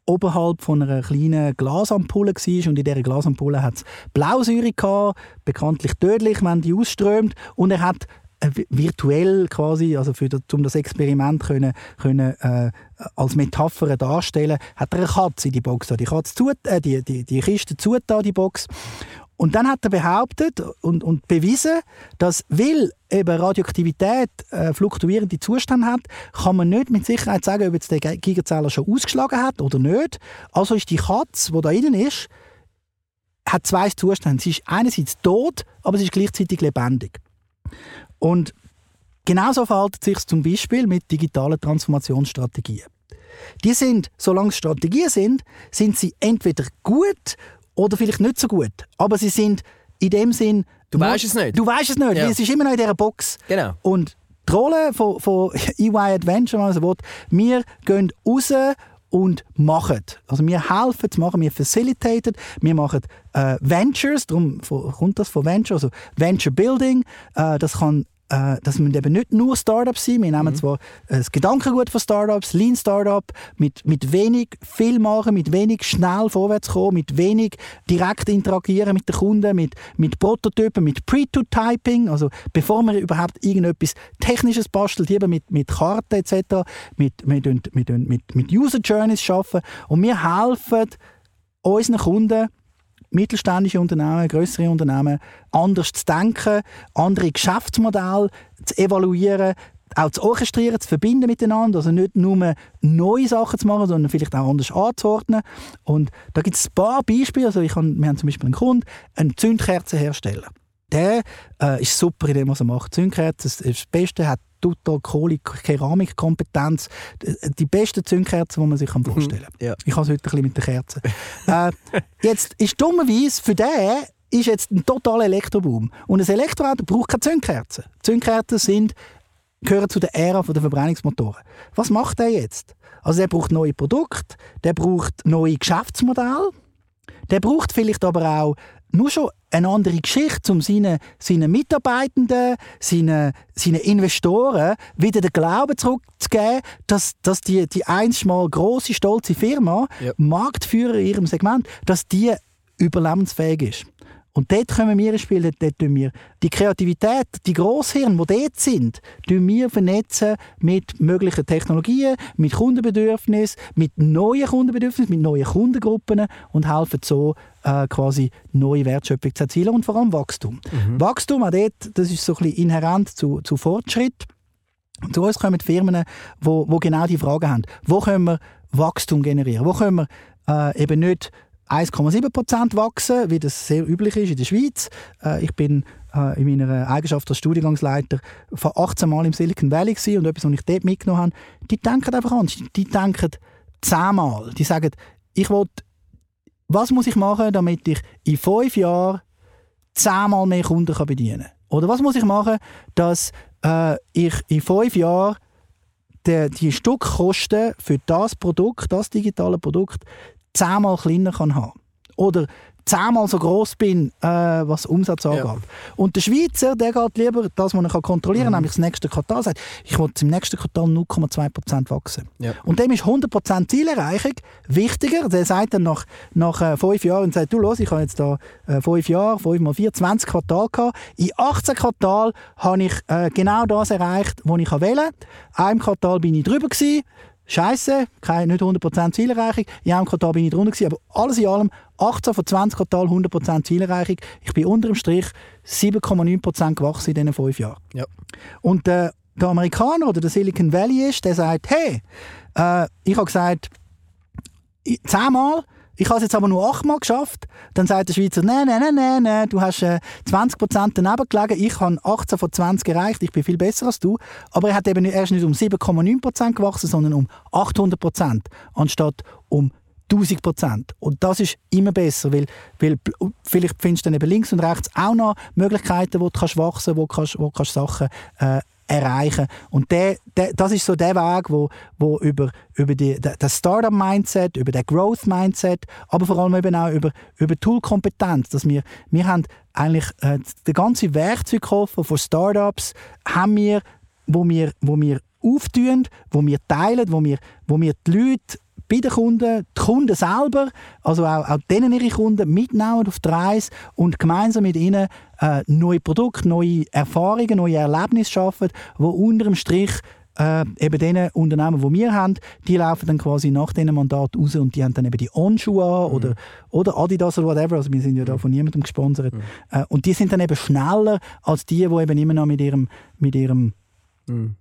oberhalb von einer kleinen Glasampulle war und in dieser Glasampulle hat es Blausäure gehabt, bekanntlich tödlich, wenn die ausströmt und er hat äh, virtuell quasi, also für um das Experiment können, können, äh, als Metapher darstellen, hat er eine Katze in die Box da. Die, Katze zu, äh, die, die, die Kiste zugetan, die Box. Und dann hat er behauptet und, und bewiesen, dass, weil eben Radioaktivität äh, fluktuierende Zustände hat, kann man nicht mit Sicherheit sagen, ob jetzt der Gigazähler schon ausgeschlagen hat oder nicht. Also ist die Katze, die da innen ist, hat zwei Zustände. Sie ist einerseits tot, aber sie ist gleichzeitig lebendig. Und genauso verhält sich zum Beispiel mit digitalen Transformationsstrategien. Die sind, solange es Strategien sind, sind sie entweder gut oder vielleicht nicht so gut. Aber sie sind in dem Sinn... Du weißt es nicht. Du weißt es nicht, ja. es ist immer noch in dieser Box. Genau. Und die Rolle von, von EY Adventure, also wir gehen raus und machen. Also wir helfen zu machen, wir facilitaten, wir machen äh, Ventures, darum kommt das von Venture, also Venture Building, äh, das kann äh, das müssen eben nicht nur Startups sein. Wir nehmen mhm. zwar äh, das Gedankengut von Startups, Lean Startup, mit, mit wenig viel machen, mit wenig schnell vorwärts kommen, mit wenig direkt interagieren mit den Kunden, mit, mit Prototypen, mit Pre-to-Typing, also bevor man überhaupt irgendetwas Technisches bastelt, eben mit, mit Karten etc., mit, mit, mit, mit, mit User Journeys schaffen und wir helfen unseren Kunden, mittelständische Unternehmen, größere Unternehmen anders zu denken, andere Geschäftsmodelle zu evaluieren, auch zu orchestrieren, zu verbinden miteinander, also nicht nur neue Sachen zu machen, sondern vielleicht auch anders anzuordnen. Und da gibt es ein paar Beispiele. Also ich hab, wir haben zum Beispiel einen Kunden, einen Zündkerzenhersteller. Der äh, ist super in dem, was er macht. Zündkerzen, das Beste, hat total coole Keramikkompetenz. Die besten Zündkerzen, die man sich mhm. vorstellen kann. Ja. Ich habe es heute ein bisschen mit den Kerzen. äh, jetzt ist dummerweise für den ist jetzt ein totaler Elektroboom. Und ein Elektroauto braucht keine Zündkerzen. Zündkerzen sind, gehören zu der Ära der Verbrennungsmotoren. Was macht er jetzt? Also er braucht neue Produkte, der braucht neue Geschäftsmodelle, der braucht vielleicht aber auch nur schon eine andere Geschichte, um seinen, seinen Mitarbeitenden, seinen, seinen Investoren wieder den Glauben zurückzugeben, dass, dass die, die einst mal grosse, stolze Firma, ja. Marktführer in ihrem Segment, dass die überlebensfähig ist. Und dort können wir spielen, dort tun wir die Kreativität, die Grosshirn, die dort sind, tun wir vernetzen mit möglichen Technologien, mit Kundenbedürfnissen, mit neuen Kundenbedürfnissen, mit neuen Kundengruppen und helfen so äh, quasi neue Wertschöpfung zu erzielen und vor allem Wachstum. Mhm. Wachstum, auch dort, das ist so ein bisschen inhärent zu, zu Fortschritt. Zu uns kommen Firmen, wo, wo genau die Frage haben. Wo können wir Wachstum generieren? Wo können wir äh, eben nicht 1,7% wachsen, wie das sehr üblich ist in der Schweiz. Äh, ich bin äh, in meiner Eigenschaft als Studiengangsleiter von 18 Mal im Silicon Valley und etwas, was ich dort mitgenommen habe, die denken einfach anders. Die denken zehnmal. Die sagen, ich will, was muss ich machen, damit ich in fünf Jahren zehnmal mehr Kunden kann bedienen kann? Oder was muss ich machen, dass äh, ich in fünf Jahren die, die Stückkosten für das Produkt, das digitale Produkt, zehnmal kleiner kann haben Oder zehnmal so groß bin, äh, was Umsatz angeht. Ja. Und der Schweizer, der geht lieber das, was er kontrollieren kann, mhm. nämlich das nächste Quartal. Sagt, ich will im nächsten Quartal 0,2% wachsen. Ja. Und dem ist 100% Zielerreichung wichtiger. Der sagt dann nach, nach äh, fünf Jahren, sagt, du los, ich habe jetzt da äh, fünf Jahre, fünf mal vier, 20 Quartal gehabt. In 18 Quartal habe ich äh, genau das erreicht, was ich wählen Einem Quartal bin ich drüber gewesen, Scheiße, keine, nicht 100% Zielerreichung. In einem Quartal bin ich drunter gewesen, aber alles in allem 18 von 20 Quartal 100% Zielerreichung. Ich bin unter dem Strich 7,9% gewachsen in diesen fünf Jahren. Ja. Und äh, der Amerikaner oder der Silicon Valley ist, der sagt, hey, äh, ich habe gesagt, zehnmal ich habe es jetzt aber nur achtmal geschafft. Dann sagt der Schweizer, nein, nein, nein, nein, nein, du hast äh, 20% daneben gelegen. Ich habe 18 von 20 erreicht. Ich bin viel besser als du. Aber er hat eben erst nicht um 7,9% gewachsen, sondern um 800% anstatt um 1000 Prozent. Und das ist immer besser, weil, weil vielleicht findest du dann eben links und rechts auch noch Möglichkeiten, wo du kannst wachsen kannst, wo du kannst Sachen äh, erreichen. Und der, der, das ist so der Weg, wo, wo über, über die, das Startup-Mindset, über den Growth-Mindset, aber vor allem eben auch über, über Tool-Kompetenz, dass wir, wir haben eigentlich äh, den ganzen Werkzeugkoffer von Startups haben wir, wo wir, wo wir auftun, wo wir teilen, wo wir, wo wir die Leute bei den Kunden, die Kunden selber, also auch, auch denen ihre Kunden mitnehmen auf die Reise und gemeinsam mit ihnen äh, neue Produkte, neue Erfahrungen, neue Erlebnisse schaffen, die unter dem Strich äh, eben den Unternehmen, die wir haben, die laufen dann quasi nach diesem Mandat raus und die haben dann eben die On-Schuhe an mhm. oder, oder Adidas oder whatever, also wir sind ja da von niemandem gesponsert. Mhm. Äh, und die sind dann eben schneller als die, die eben immer noch mit ihrem, mit ihrem mhm.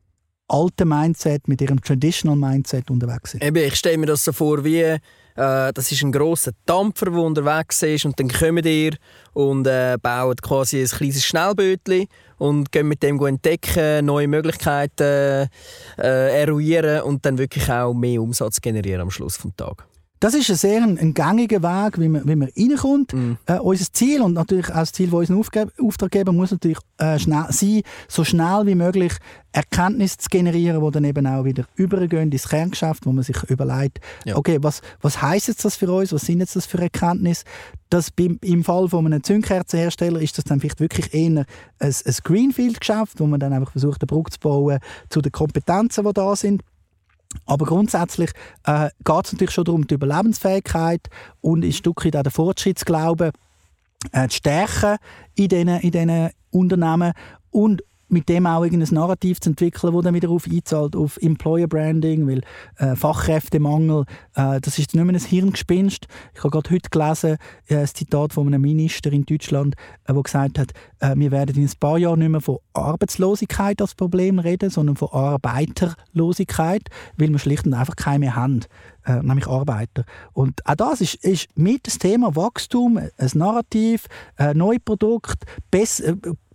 Alten Mindset, mit ihrem Traditional Mindset unterwegs sind. Eben, ich stelle mir das so vor wie äh, das ist ein grosser Dampfer, der unterwegs ist und dann kommen ihr und äh, bauen quasi ein kleines Schnellbötchen und gehen mit dem entdecken, neue Möglichkeiten äh, eruieren und dann wirklich auch mehr Umsatz generieren am Schluss des Tages. Das ist ein sehr ein, ein gängiger Weg, wie man, wie man reinkommt. Mm. Äh, unser Ziel und natürlich auch das Ziel von unseren Auftraggeber muss natürlich äh, schnell sein, so schnell wie möglich Erkenntnisse zu generieren, die dann eben auch wieder übergehen ins Kerngeschäft, wo man sich überlegt, ja. okay, was, was heisst jetzt das für uns, was sind jetzt das für Erkenntnisse? Das beim, Im Fall von einem Zündkerzenhersteller ist das dann vielleicht wirklich eher ein, ein Greenfield-Geschäft, wo man dann einfach versucht, eine Brücke zu bauen zu den Kompetenzen, die da sind. Aber grundsätzlich äh, geht es natürlich schon darum, die Überlebensfähigkeit und ein Stück weit auch den Fortschrittsglauben äh, zu stärken in diesen, in Unternehmen. Und mit dem auch ein Narrativ zu entwickeln, das dann wieder auf einzahlt, auf Employer Branding, weil äh, Fachkräftemangel, äh, das ist nicht mehr ein Hirngespinst. Ich habe gerade heute gelesen, äh, ein Zitat von einem Minister in Deutschland, äh, der gesagt hat, äh, wir werden in ein paar Jahren nicht mehr von Arbeitslosigkeit als Problem reden, sondern von Arbeiterlosigkeit, weil wir schlicht und einfach keine mehr haben. Äh, nämlich Arbeiter. Und auch das ist, ist mit das Thema Wachstum, ein Narrativ, ein neues Produkt, besser,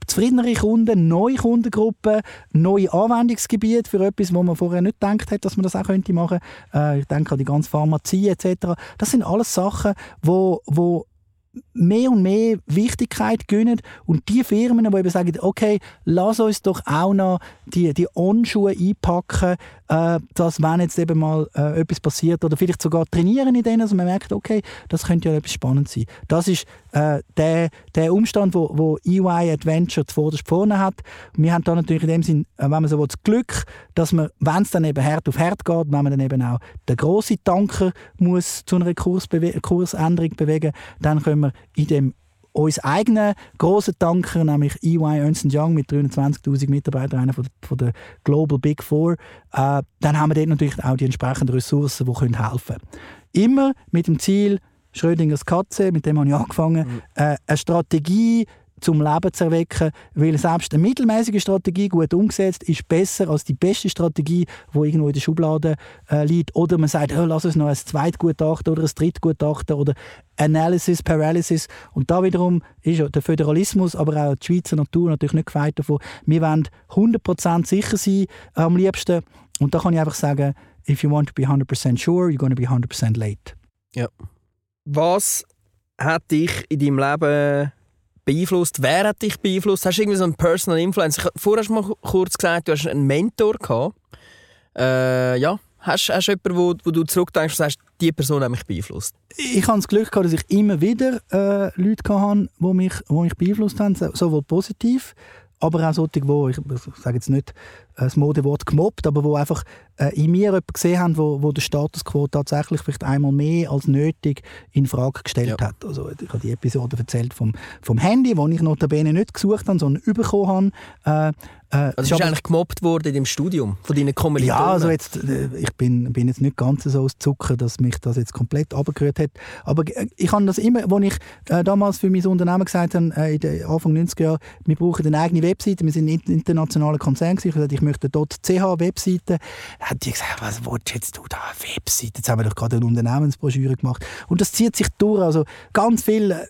zufriedenere Kunden, neue Kundengruppen, neue Anwendungsgebiete für etwas, wo man vorher nicht gedacht hat, dass man das auch könnte machen. Äh, ich denke an die ganze Pharmazie etc. Das sind alles Sachen, wo, wo mehr und mehr Wichtigkeit gönnen und die Firmen, die eben sagen, okay, lass uns doch auch noch die, die On-Schuhe einpacken, äh, dass wenn jetzt eben mal äh, etwas passiert oder vielleicht sogar trainieren in denen, also man merkt, okay, das könnte ja etwas spannend sein. Das ist äh, der, der Umstand, wo, wo EY Adventure zuvorderst vorne hat. Wir haben da natürlich in dem Sinn, äh, wenn man so will, das Glück, dass man, wenn es dann eben Herd auf Herd geht, wenn man dann eben auch den grossen Tanker muss zu einer Kursbewe Kursänderung bewegen, dann können wir in dem uns eigenen grossen Tanker, nämlich EY Ernst Young mit 320'000 Mitarbeitern, einer von, von der Global Big Four, äh, dann haben wir dort natürlich auch die entsprechenden Ressourcen, die können helfen können. Immer mit dem Ziel, Schrödingers Katze, mit dem habe ich angefangen, mhm. äh, eine Strategie zum Leben zu erwecken, weil selbst eine mittelmäßige Strategie, gut umgesetzt, ist besser als die beste Strategie, die irgendwo in der Schublade äh, liegt. Oder man sagt, oh, lass uns noch ein Zweitgutachten oder ein Drittgutachten oder Analysis, Paralysis. Und da wiederum ist der Föderalismus, aber auch die Schweizer Natur natürlich nicht gefeit davon. Wir wollen 100% sicher sein äh, am liebsten. Und da kann ich einfach sagen, if you want to be 100% sure, you're going to be 100% late. Ja. Was hat dich in deinem Leben beeinflusst? Wer hat dich beeinflusst? Hast du irgendwie so einen Personal Influence? Ich, vorher hast du mal kurz gesagt, du hast einen Mentor gehabt. Äh, ja, hast, hast du jemanden, wo, wo du zurückdenkst und sagst, diese Person hat mich beeinflusst? Ich habe das Glück gehabt, dass ich immer wieder äh, Leute hatte, die mich, die mich beeinflusst haben, sowohl positiv, aber auch solche, die, ich, ich sage jetzt nicht das Modewort gemobbt, aber wo einfach äh, in mir jemanden gesehen haben, wo, wo der Status quo tatsächlich vielleicht einmal mehr als nötig in Frage gestellt ja. hat. Also ich habe die Episode erzählt vom, vom Handy, wo ich notabene nicht gesucht habe, sondern bekommen habe. Äh, äh, also bist eigentlich gemobbt worden im Studium von deinen Kommilitonen? Ja, also jetzt, äh, ich bin, bin jetzt nicht ganz so aus Zucker, dass mich das jetzt komplett abgerührt hat. Aber äh, ich habe das immer, als ich äh, damals für mein Unternehmen gesagt habe, äh, in den Anfang 90er Jahren, wir brauchen eine eigene Webseite, wir sind ein internationaler Konzern ich gesagt, ich möchte dort .ch-Webseite. Hat die gesagt, was willst jetzt du da, Webseite? Jetzt haben wir doch gerade eine Unternehmensbroschüre gemacht. Und das zieht sich durch, also ganz viel äh,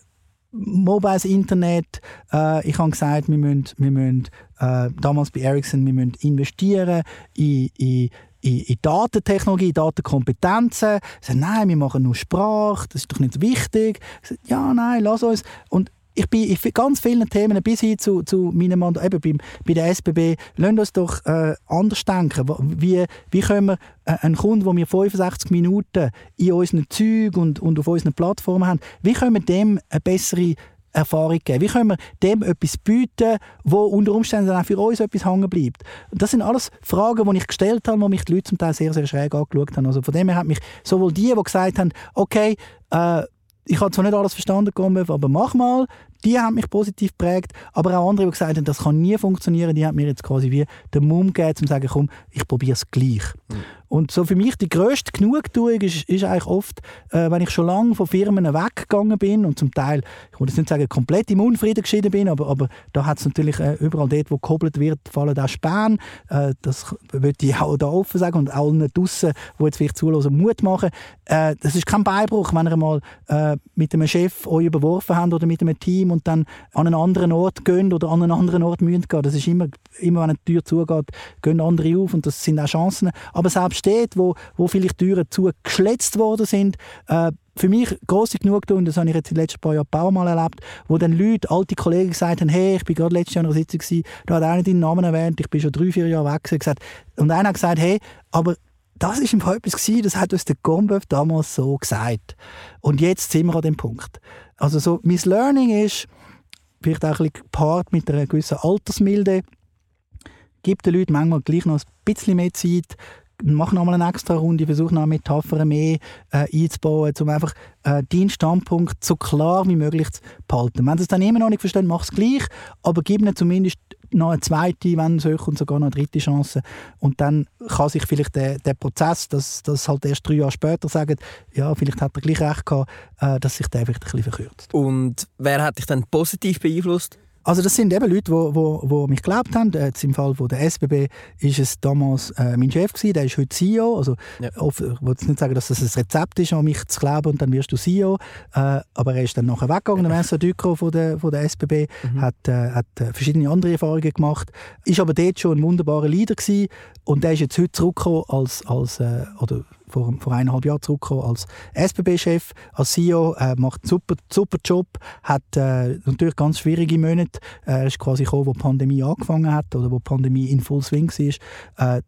mobiles Internet. Äh, ich habe gesagt, wir müssen, wir müssen äh, damals bei Ericsson, wir müssen investieren in, in in, in Datentechnologie, Datenkompetenzen. Sie sagen, nein, wir machen nur Sprache, das ist doch nicht wichtig. Sage, ja, nein, lass uns. Und ich bin in ganz vielen Themen bis hin zu, zu meinem Mandat, eben beim, bei der SBB, lassen uns doch äh, anders denken. Wie, wie können wir äh, einen Kunden, den wir 65 Minuten in unseren Zügen und, und auf unseren Plattformen haben, wie können wir dem eine bessere Erfahrung geben? Wie können wir dem etwas bieten, wo unter Umständen auch für uns etwas hängen bleibt? Das sind alles Fragen, die ich gestellt habe, wo mich die Leute zum Teil sehr, sehr schräg angeschaut haben. Also von dem her hat mich sowohl die, die gesagt haben, okay, äh, ich habe zwar nicht alles verstanden, aber mach mal. die haben mich positiv geprägt, aber auch andere, die gesagt haben, das kann nie funktionieren, die haben mir jetzt quasi wie den Mumm gegeben, um zu sagen, komm, ich probiere es gleich. Mhm. Und so für mich die grösste Genugtuung ist, ist eigentlich oft, äh, wenn ich schon lange von Firmen weggegangen bin und zum Teil, ich würde nicht sagen, komplett im Unfrieden geschieden bin, aber, aber da hat es natürlich äh, überall dort, wo gehobelt wird, fallen auch Späne. Äh, das würde ich auch da offen sagen und allen draussen, die jetzt vielleicht zuhören, Mut machen. Äh, das ist kein Beibruch, wenn ihr mal äh, mit einem Chef euch überworfen habt oder mit einem Team und dann an einen anderen Ort geht oder an einen anderen Ort müsst gehen. Das ist immer, immer wenn eine Tür zugeht, gehen andere auf und das sind auch Chancen. Aber selbst steht, wo, wo vielleicht Türen zugeschletzt worden sind. Äh, für mich grosse Genugtuung, das habe ich jetzt in den letzten paar Jahren ein paar Mal erlebt, wo dann Leute, alte Kollegen gesagt haben, hey, ich bin gerade letztes Jahr in einer Sitzung gewesen, da hat einer deinen Namen erwähnt, ich bin schon drei, vier Jahre weg gewesen, und einer hat gesagt, hey, aber das ist im Fall etwas gewesen, das hat uns der Gombeuf damals so gesagt. Und jetzt sind wir an dem Punkt. Also so, mein Learning ist, vielleicht auch ein bisschen gepaart mit einer gewissen Altersmilde, gibt den Leuten manchmal gleich noch ein bisschen mehr Zeit, mach nochmal eine extra Runde, versuche noch Metaphern mehr äh, einzubauen, um einfach äh, deinen Standpunkt so klar wie möglich zu behalten. Wenn sie es dann immer noch nicht verstehen, mach es gleich, aber gib ihnen zumindest noch eine zweite, wenn es und sogar noch eine dritte Chance. Und dann kann sich vielleicht der, der Prozess, dass das halt erst drei Jahre später sagen, ja, vielleicht hat er gleich recht gehabt, äh, dass sich der vielleicht ein bisschen verkürzt. Und wer hat dich dann positiv beeinflusst? Also das sind eben Leute, die wo, wo, wo mich geglaubt haben. Jetzt Im Fall von der SBB ist es damals äh, mein Chef gewesen, der ist heute CEO. Also ja. oft, ich will nicht sagen, dass das ein Rezept ist, an mich zu glauben und dann wirst du CEO. Äh, aber er ist dann nachher weggegangen, der Vincent Ducro von der, von der SBB, mhm. hat, äh, hat äh, verschiedene andere Erfahrungen gemacht, ist aber dort schon ein wunderbarer Leader gewesen und der ist jetzt heute zurückgekommen als, als äh, oder vor, vor eineinhalb Jahren zurückgekommen als SBB-Chef, als CEO, äh, macht einen super, super Job, hat äh, natürlich ganz schwierige Monate. Er ist quasi gekommen, wo die Pandemie angefangen hat oder wo die Pandemie in Full Swing war. Äh,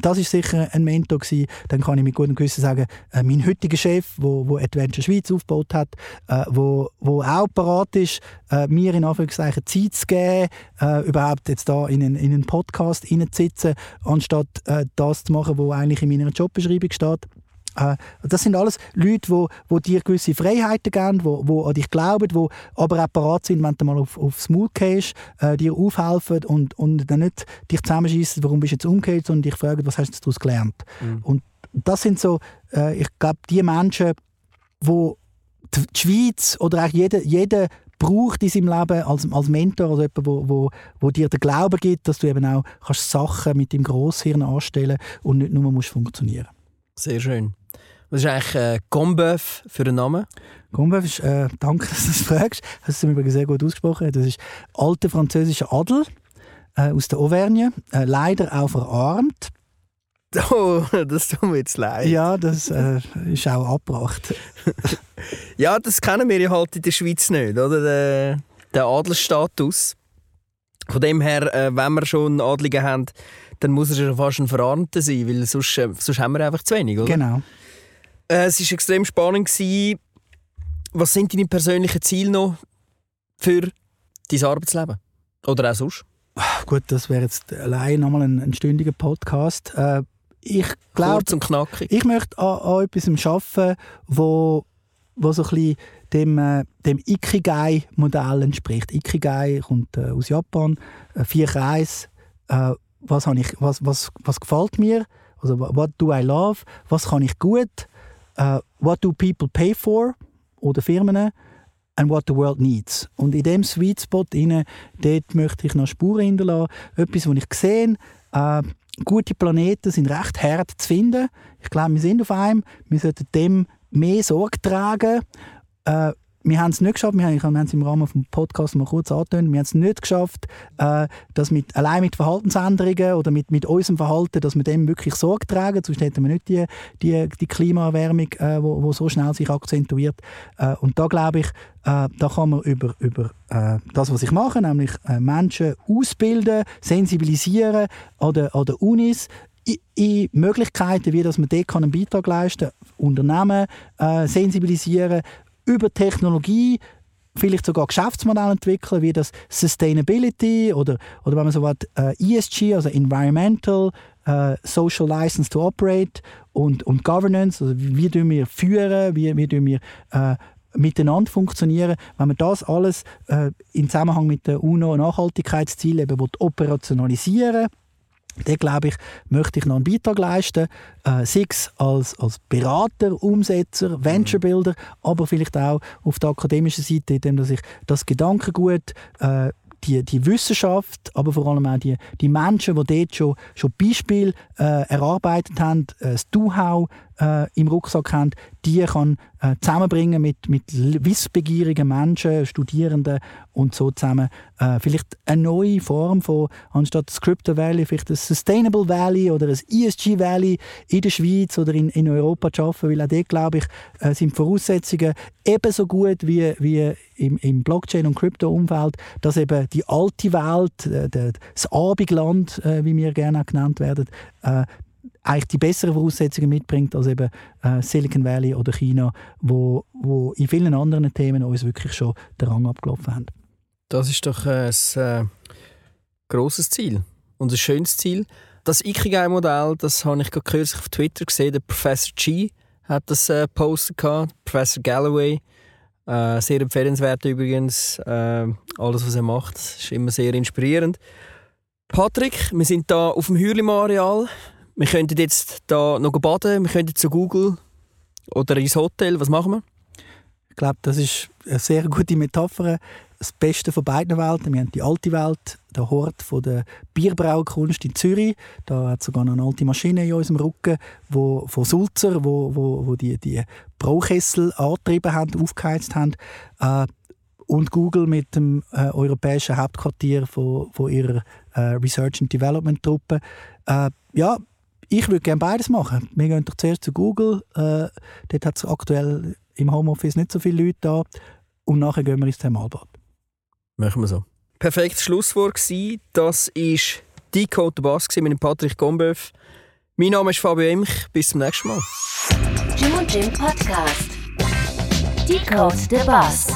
das ist sicher ein Mentor gewesen. Dann kann ich mit gutem Gewissen sagen, äh, mein heutiger Chef, wo, wo Adventure Schweiz aufgebaut hat, äh, wo, wo auch parat ist, äh, mir in Anführungszeichen Zeit zu geben, äh, überhaupt jetzt da in einen, in einen Podcast reinzusitzen, anstatt äh, das zu machen, was eigentlich in meiner Jobbeschreibung steht. Äh, das sind alles Leute, die, die dir gewisse Freiheiten geben, die, die an dich glauben, die aber auch parat sind, wenn du mal auf, aufs Maul gehst, äh, dir aufhelfen und, und dann nicht dich zusammenschießen, warum bist du jetzt umgekehrt, sondern dich fragen, was hast du daraus gelernt. Mhm. Und das sind so, äh, ich glaube, die Menschen, die die Schweiz oder auch jeder, jeder braucht in seinem Leben als, als Mentor, also jemand, wo, wo, wo dir den Glauben gibt, dass du eben auch kannst Sachen mit dem Grosshirn anstellen und nicht nur musst funktionieren. Sehr schön. Was ist eigentlich äh, Gombeuf für einen Namen? Gombeuf ist, äh, danke, dass du das fragst, hast du übrigens sehr gut ausgesprochen. Das ist alter französischer Adel äh, aus der Auvergne, äh, leider auch verarmt. Oh, das tut mir jetzt leid. Ja, das äh, ist auch abgebracht. ja, das kennen wir ja halt in der Schweiz nicht, oder? Der, der Adelsstatus. Von dem her, äh, wenn wir schon einen Adligen haben, dann muss er schon fast ein Verarmter sein, weil sonst, äh, sonst haben wir einfach zu wenig, oder? Genau. Äh, es war extrem spannend. Gewesen. Was sind deine persönlichen Ziele noch für dein Arbeitsleben? Oder auch sonst? Gut, das wäre jetzt allein nochmal ein, ein stündiger Podcast. Äh, ich glaube, ich möchte an, an etwas arbeiten, wo, wo so ein bisschen dem, äh, dem Ikigai-Modell entspricht. Ikigai kommt äh, aus Japan, äh, vier Kreise. Äh, was, ich, was, was, was gefällt mir? Also, what do I love? Was kann ich gut? Uh, what do people pay for oder Firmen and what the world needs. Und in dem Sweet Spot rein, dort möchte ich noch Spuren hinterlassen. Etwas, was ich sehe, äh, gute Planeten sind recht hart zu finden. Ich glaube, wir sind auf einem. Wir sollten dem mehr Sorge tragen. Äh, wir haben es nicht geschafft, wir haben, wir haben es im Rahmen des Podcasts mal kurz angetönt, wir haben es nicht geschafft, äh, dass mit, allein mit Verhaltensänderungen oder mit, mit unserem Verhalten, dass wir dem wirklich Sorge tragen, sonst hätten wir nicht die, die, die Klimaerwärmung, äh, wo, wo so schnell sich akzentuiert. Äh, und da glaube ich, äh, da kann man über, über äh, das, was ich mache, nämlich äh, Menschen ausbilden, sensibilisieren an den, an den Unis, in Möglichkeiten, wie dass man dort einen Beitrag leisten kann, Unternehmen äh, sensibilisieren, über Technologie vielleicht sogar Geschäftsmodelle entwickeln, wie das Sustainability oder, oder wenn man so sagt, äh, ESG, also Environmental, äh, Social License to Operate und, und Governance, also wie, wie wir führen, wie, wie wir äh, miteinander funktionieren. Wenn man das alles äh, im Zusammenhang mit der UNO-Nachhaltigkeitszielen eben operationalisieren dann glaube ich, möchte ich noch einen Beitrag leisten, äh, sei es als, als Berater, Umsetzer, Venture Builder, aber vielleicht auch auf der akademischen Seite, indem dass ich das Gedankengut äh, die, die Wissenschaft, aber vor allem auch die, die Menschen, die dort schon, schon Beispiele äh, erarbeitet haben, äh, das Know-how äh, im Rucksack haben, die kann äh, zusammenbringen mit, mit wissbegierigen Menschen, Studierenden und so zusammen äh, vielleicht eine neue Form von, anstatt das Crypto Valley, vielleicht ein Sustainable Valley oder ein ESG Valley in der Schweiz oder in, in Europa zu schaffen, weil auch dort, glaube ich, äh, sind die Voraussetzungen ebenso gut wie, wie im, im Blockchain- und Crypto-Umfeld, dass eben die alte Welt, äh, das Abendland, äh, wie wir gerne genannt werden, eigentlich die besseren Voraussetzungen mitbringt als eben äh, Silicon Valley oder China, wo, wo in vielen anderen Themen uns wirklich schon den Rang abgelaufen haben. Das ist doch ein äh, grosses Ziel und ein schönes Ziel. Das Ikigai-Modell, das habe ich gerade kürzlich auf Twitter gesehen. Der Professor G hat das äh, gehabt, Professor Galloway. Äh, sehr empfehlenswert übrigens. Äh, alles, was er macht, ist immer sehr inspirierend. Patrick, wir sind hier auf dem Hürlimann-Areal. Wir könnten jetzt da noch baden, wir könnten zu Google oder ins Hotel. Was machen wir? Ich glaube, das ist eine sehr gute Metapher. Das Beste von beiden Welten. Wir haben die alte Welt, der Hort von der Bierbraukunst in Zürich. Da hat sogar noch eine alte Maschine in unserem Rücken, wo von Sulzer, wo, wo, wo die, die Braukessel angetrieben haben, aufgeheizt haben. Äh, und Google mit dem äh, europäischen Hauptquartier von, von ihrer äh, Research and Development Truppe. Äh, ja, ich würde gerne beides machen. Wir gehen doch zuerst zu Google. Äh, dort hat es aktuell im Homeoffice nicht so viele Leute da. Und nachher gehen wir ins Thermalbad. Machen wir so. Perfektes Schlusswort war, das war Decode der Bass mit dem Patrick Gombeuf. Mein Name ist Fabio Emch. Bis zum nächsten Mal. Jim und Jim Podcast. Decode der Bass.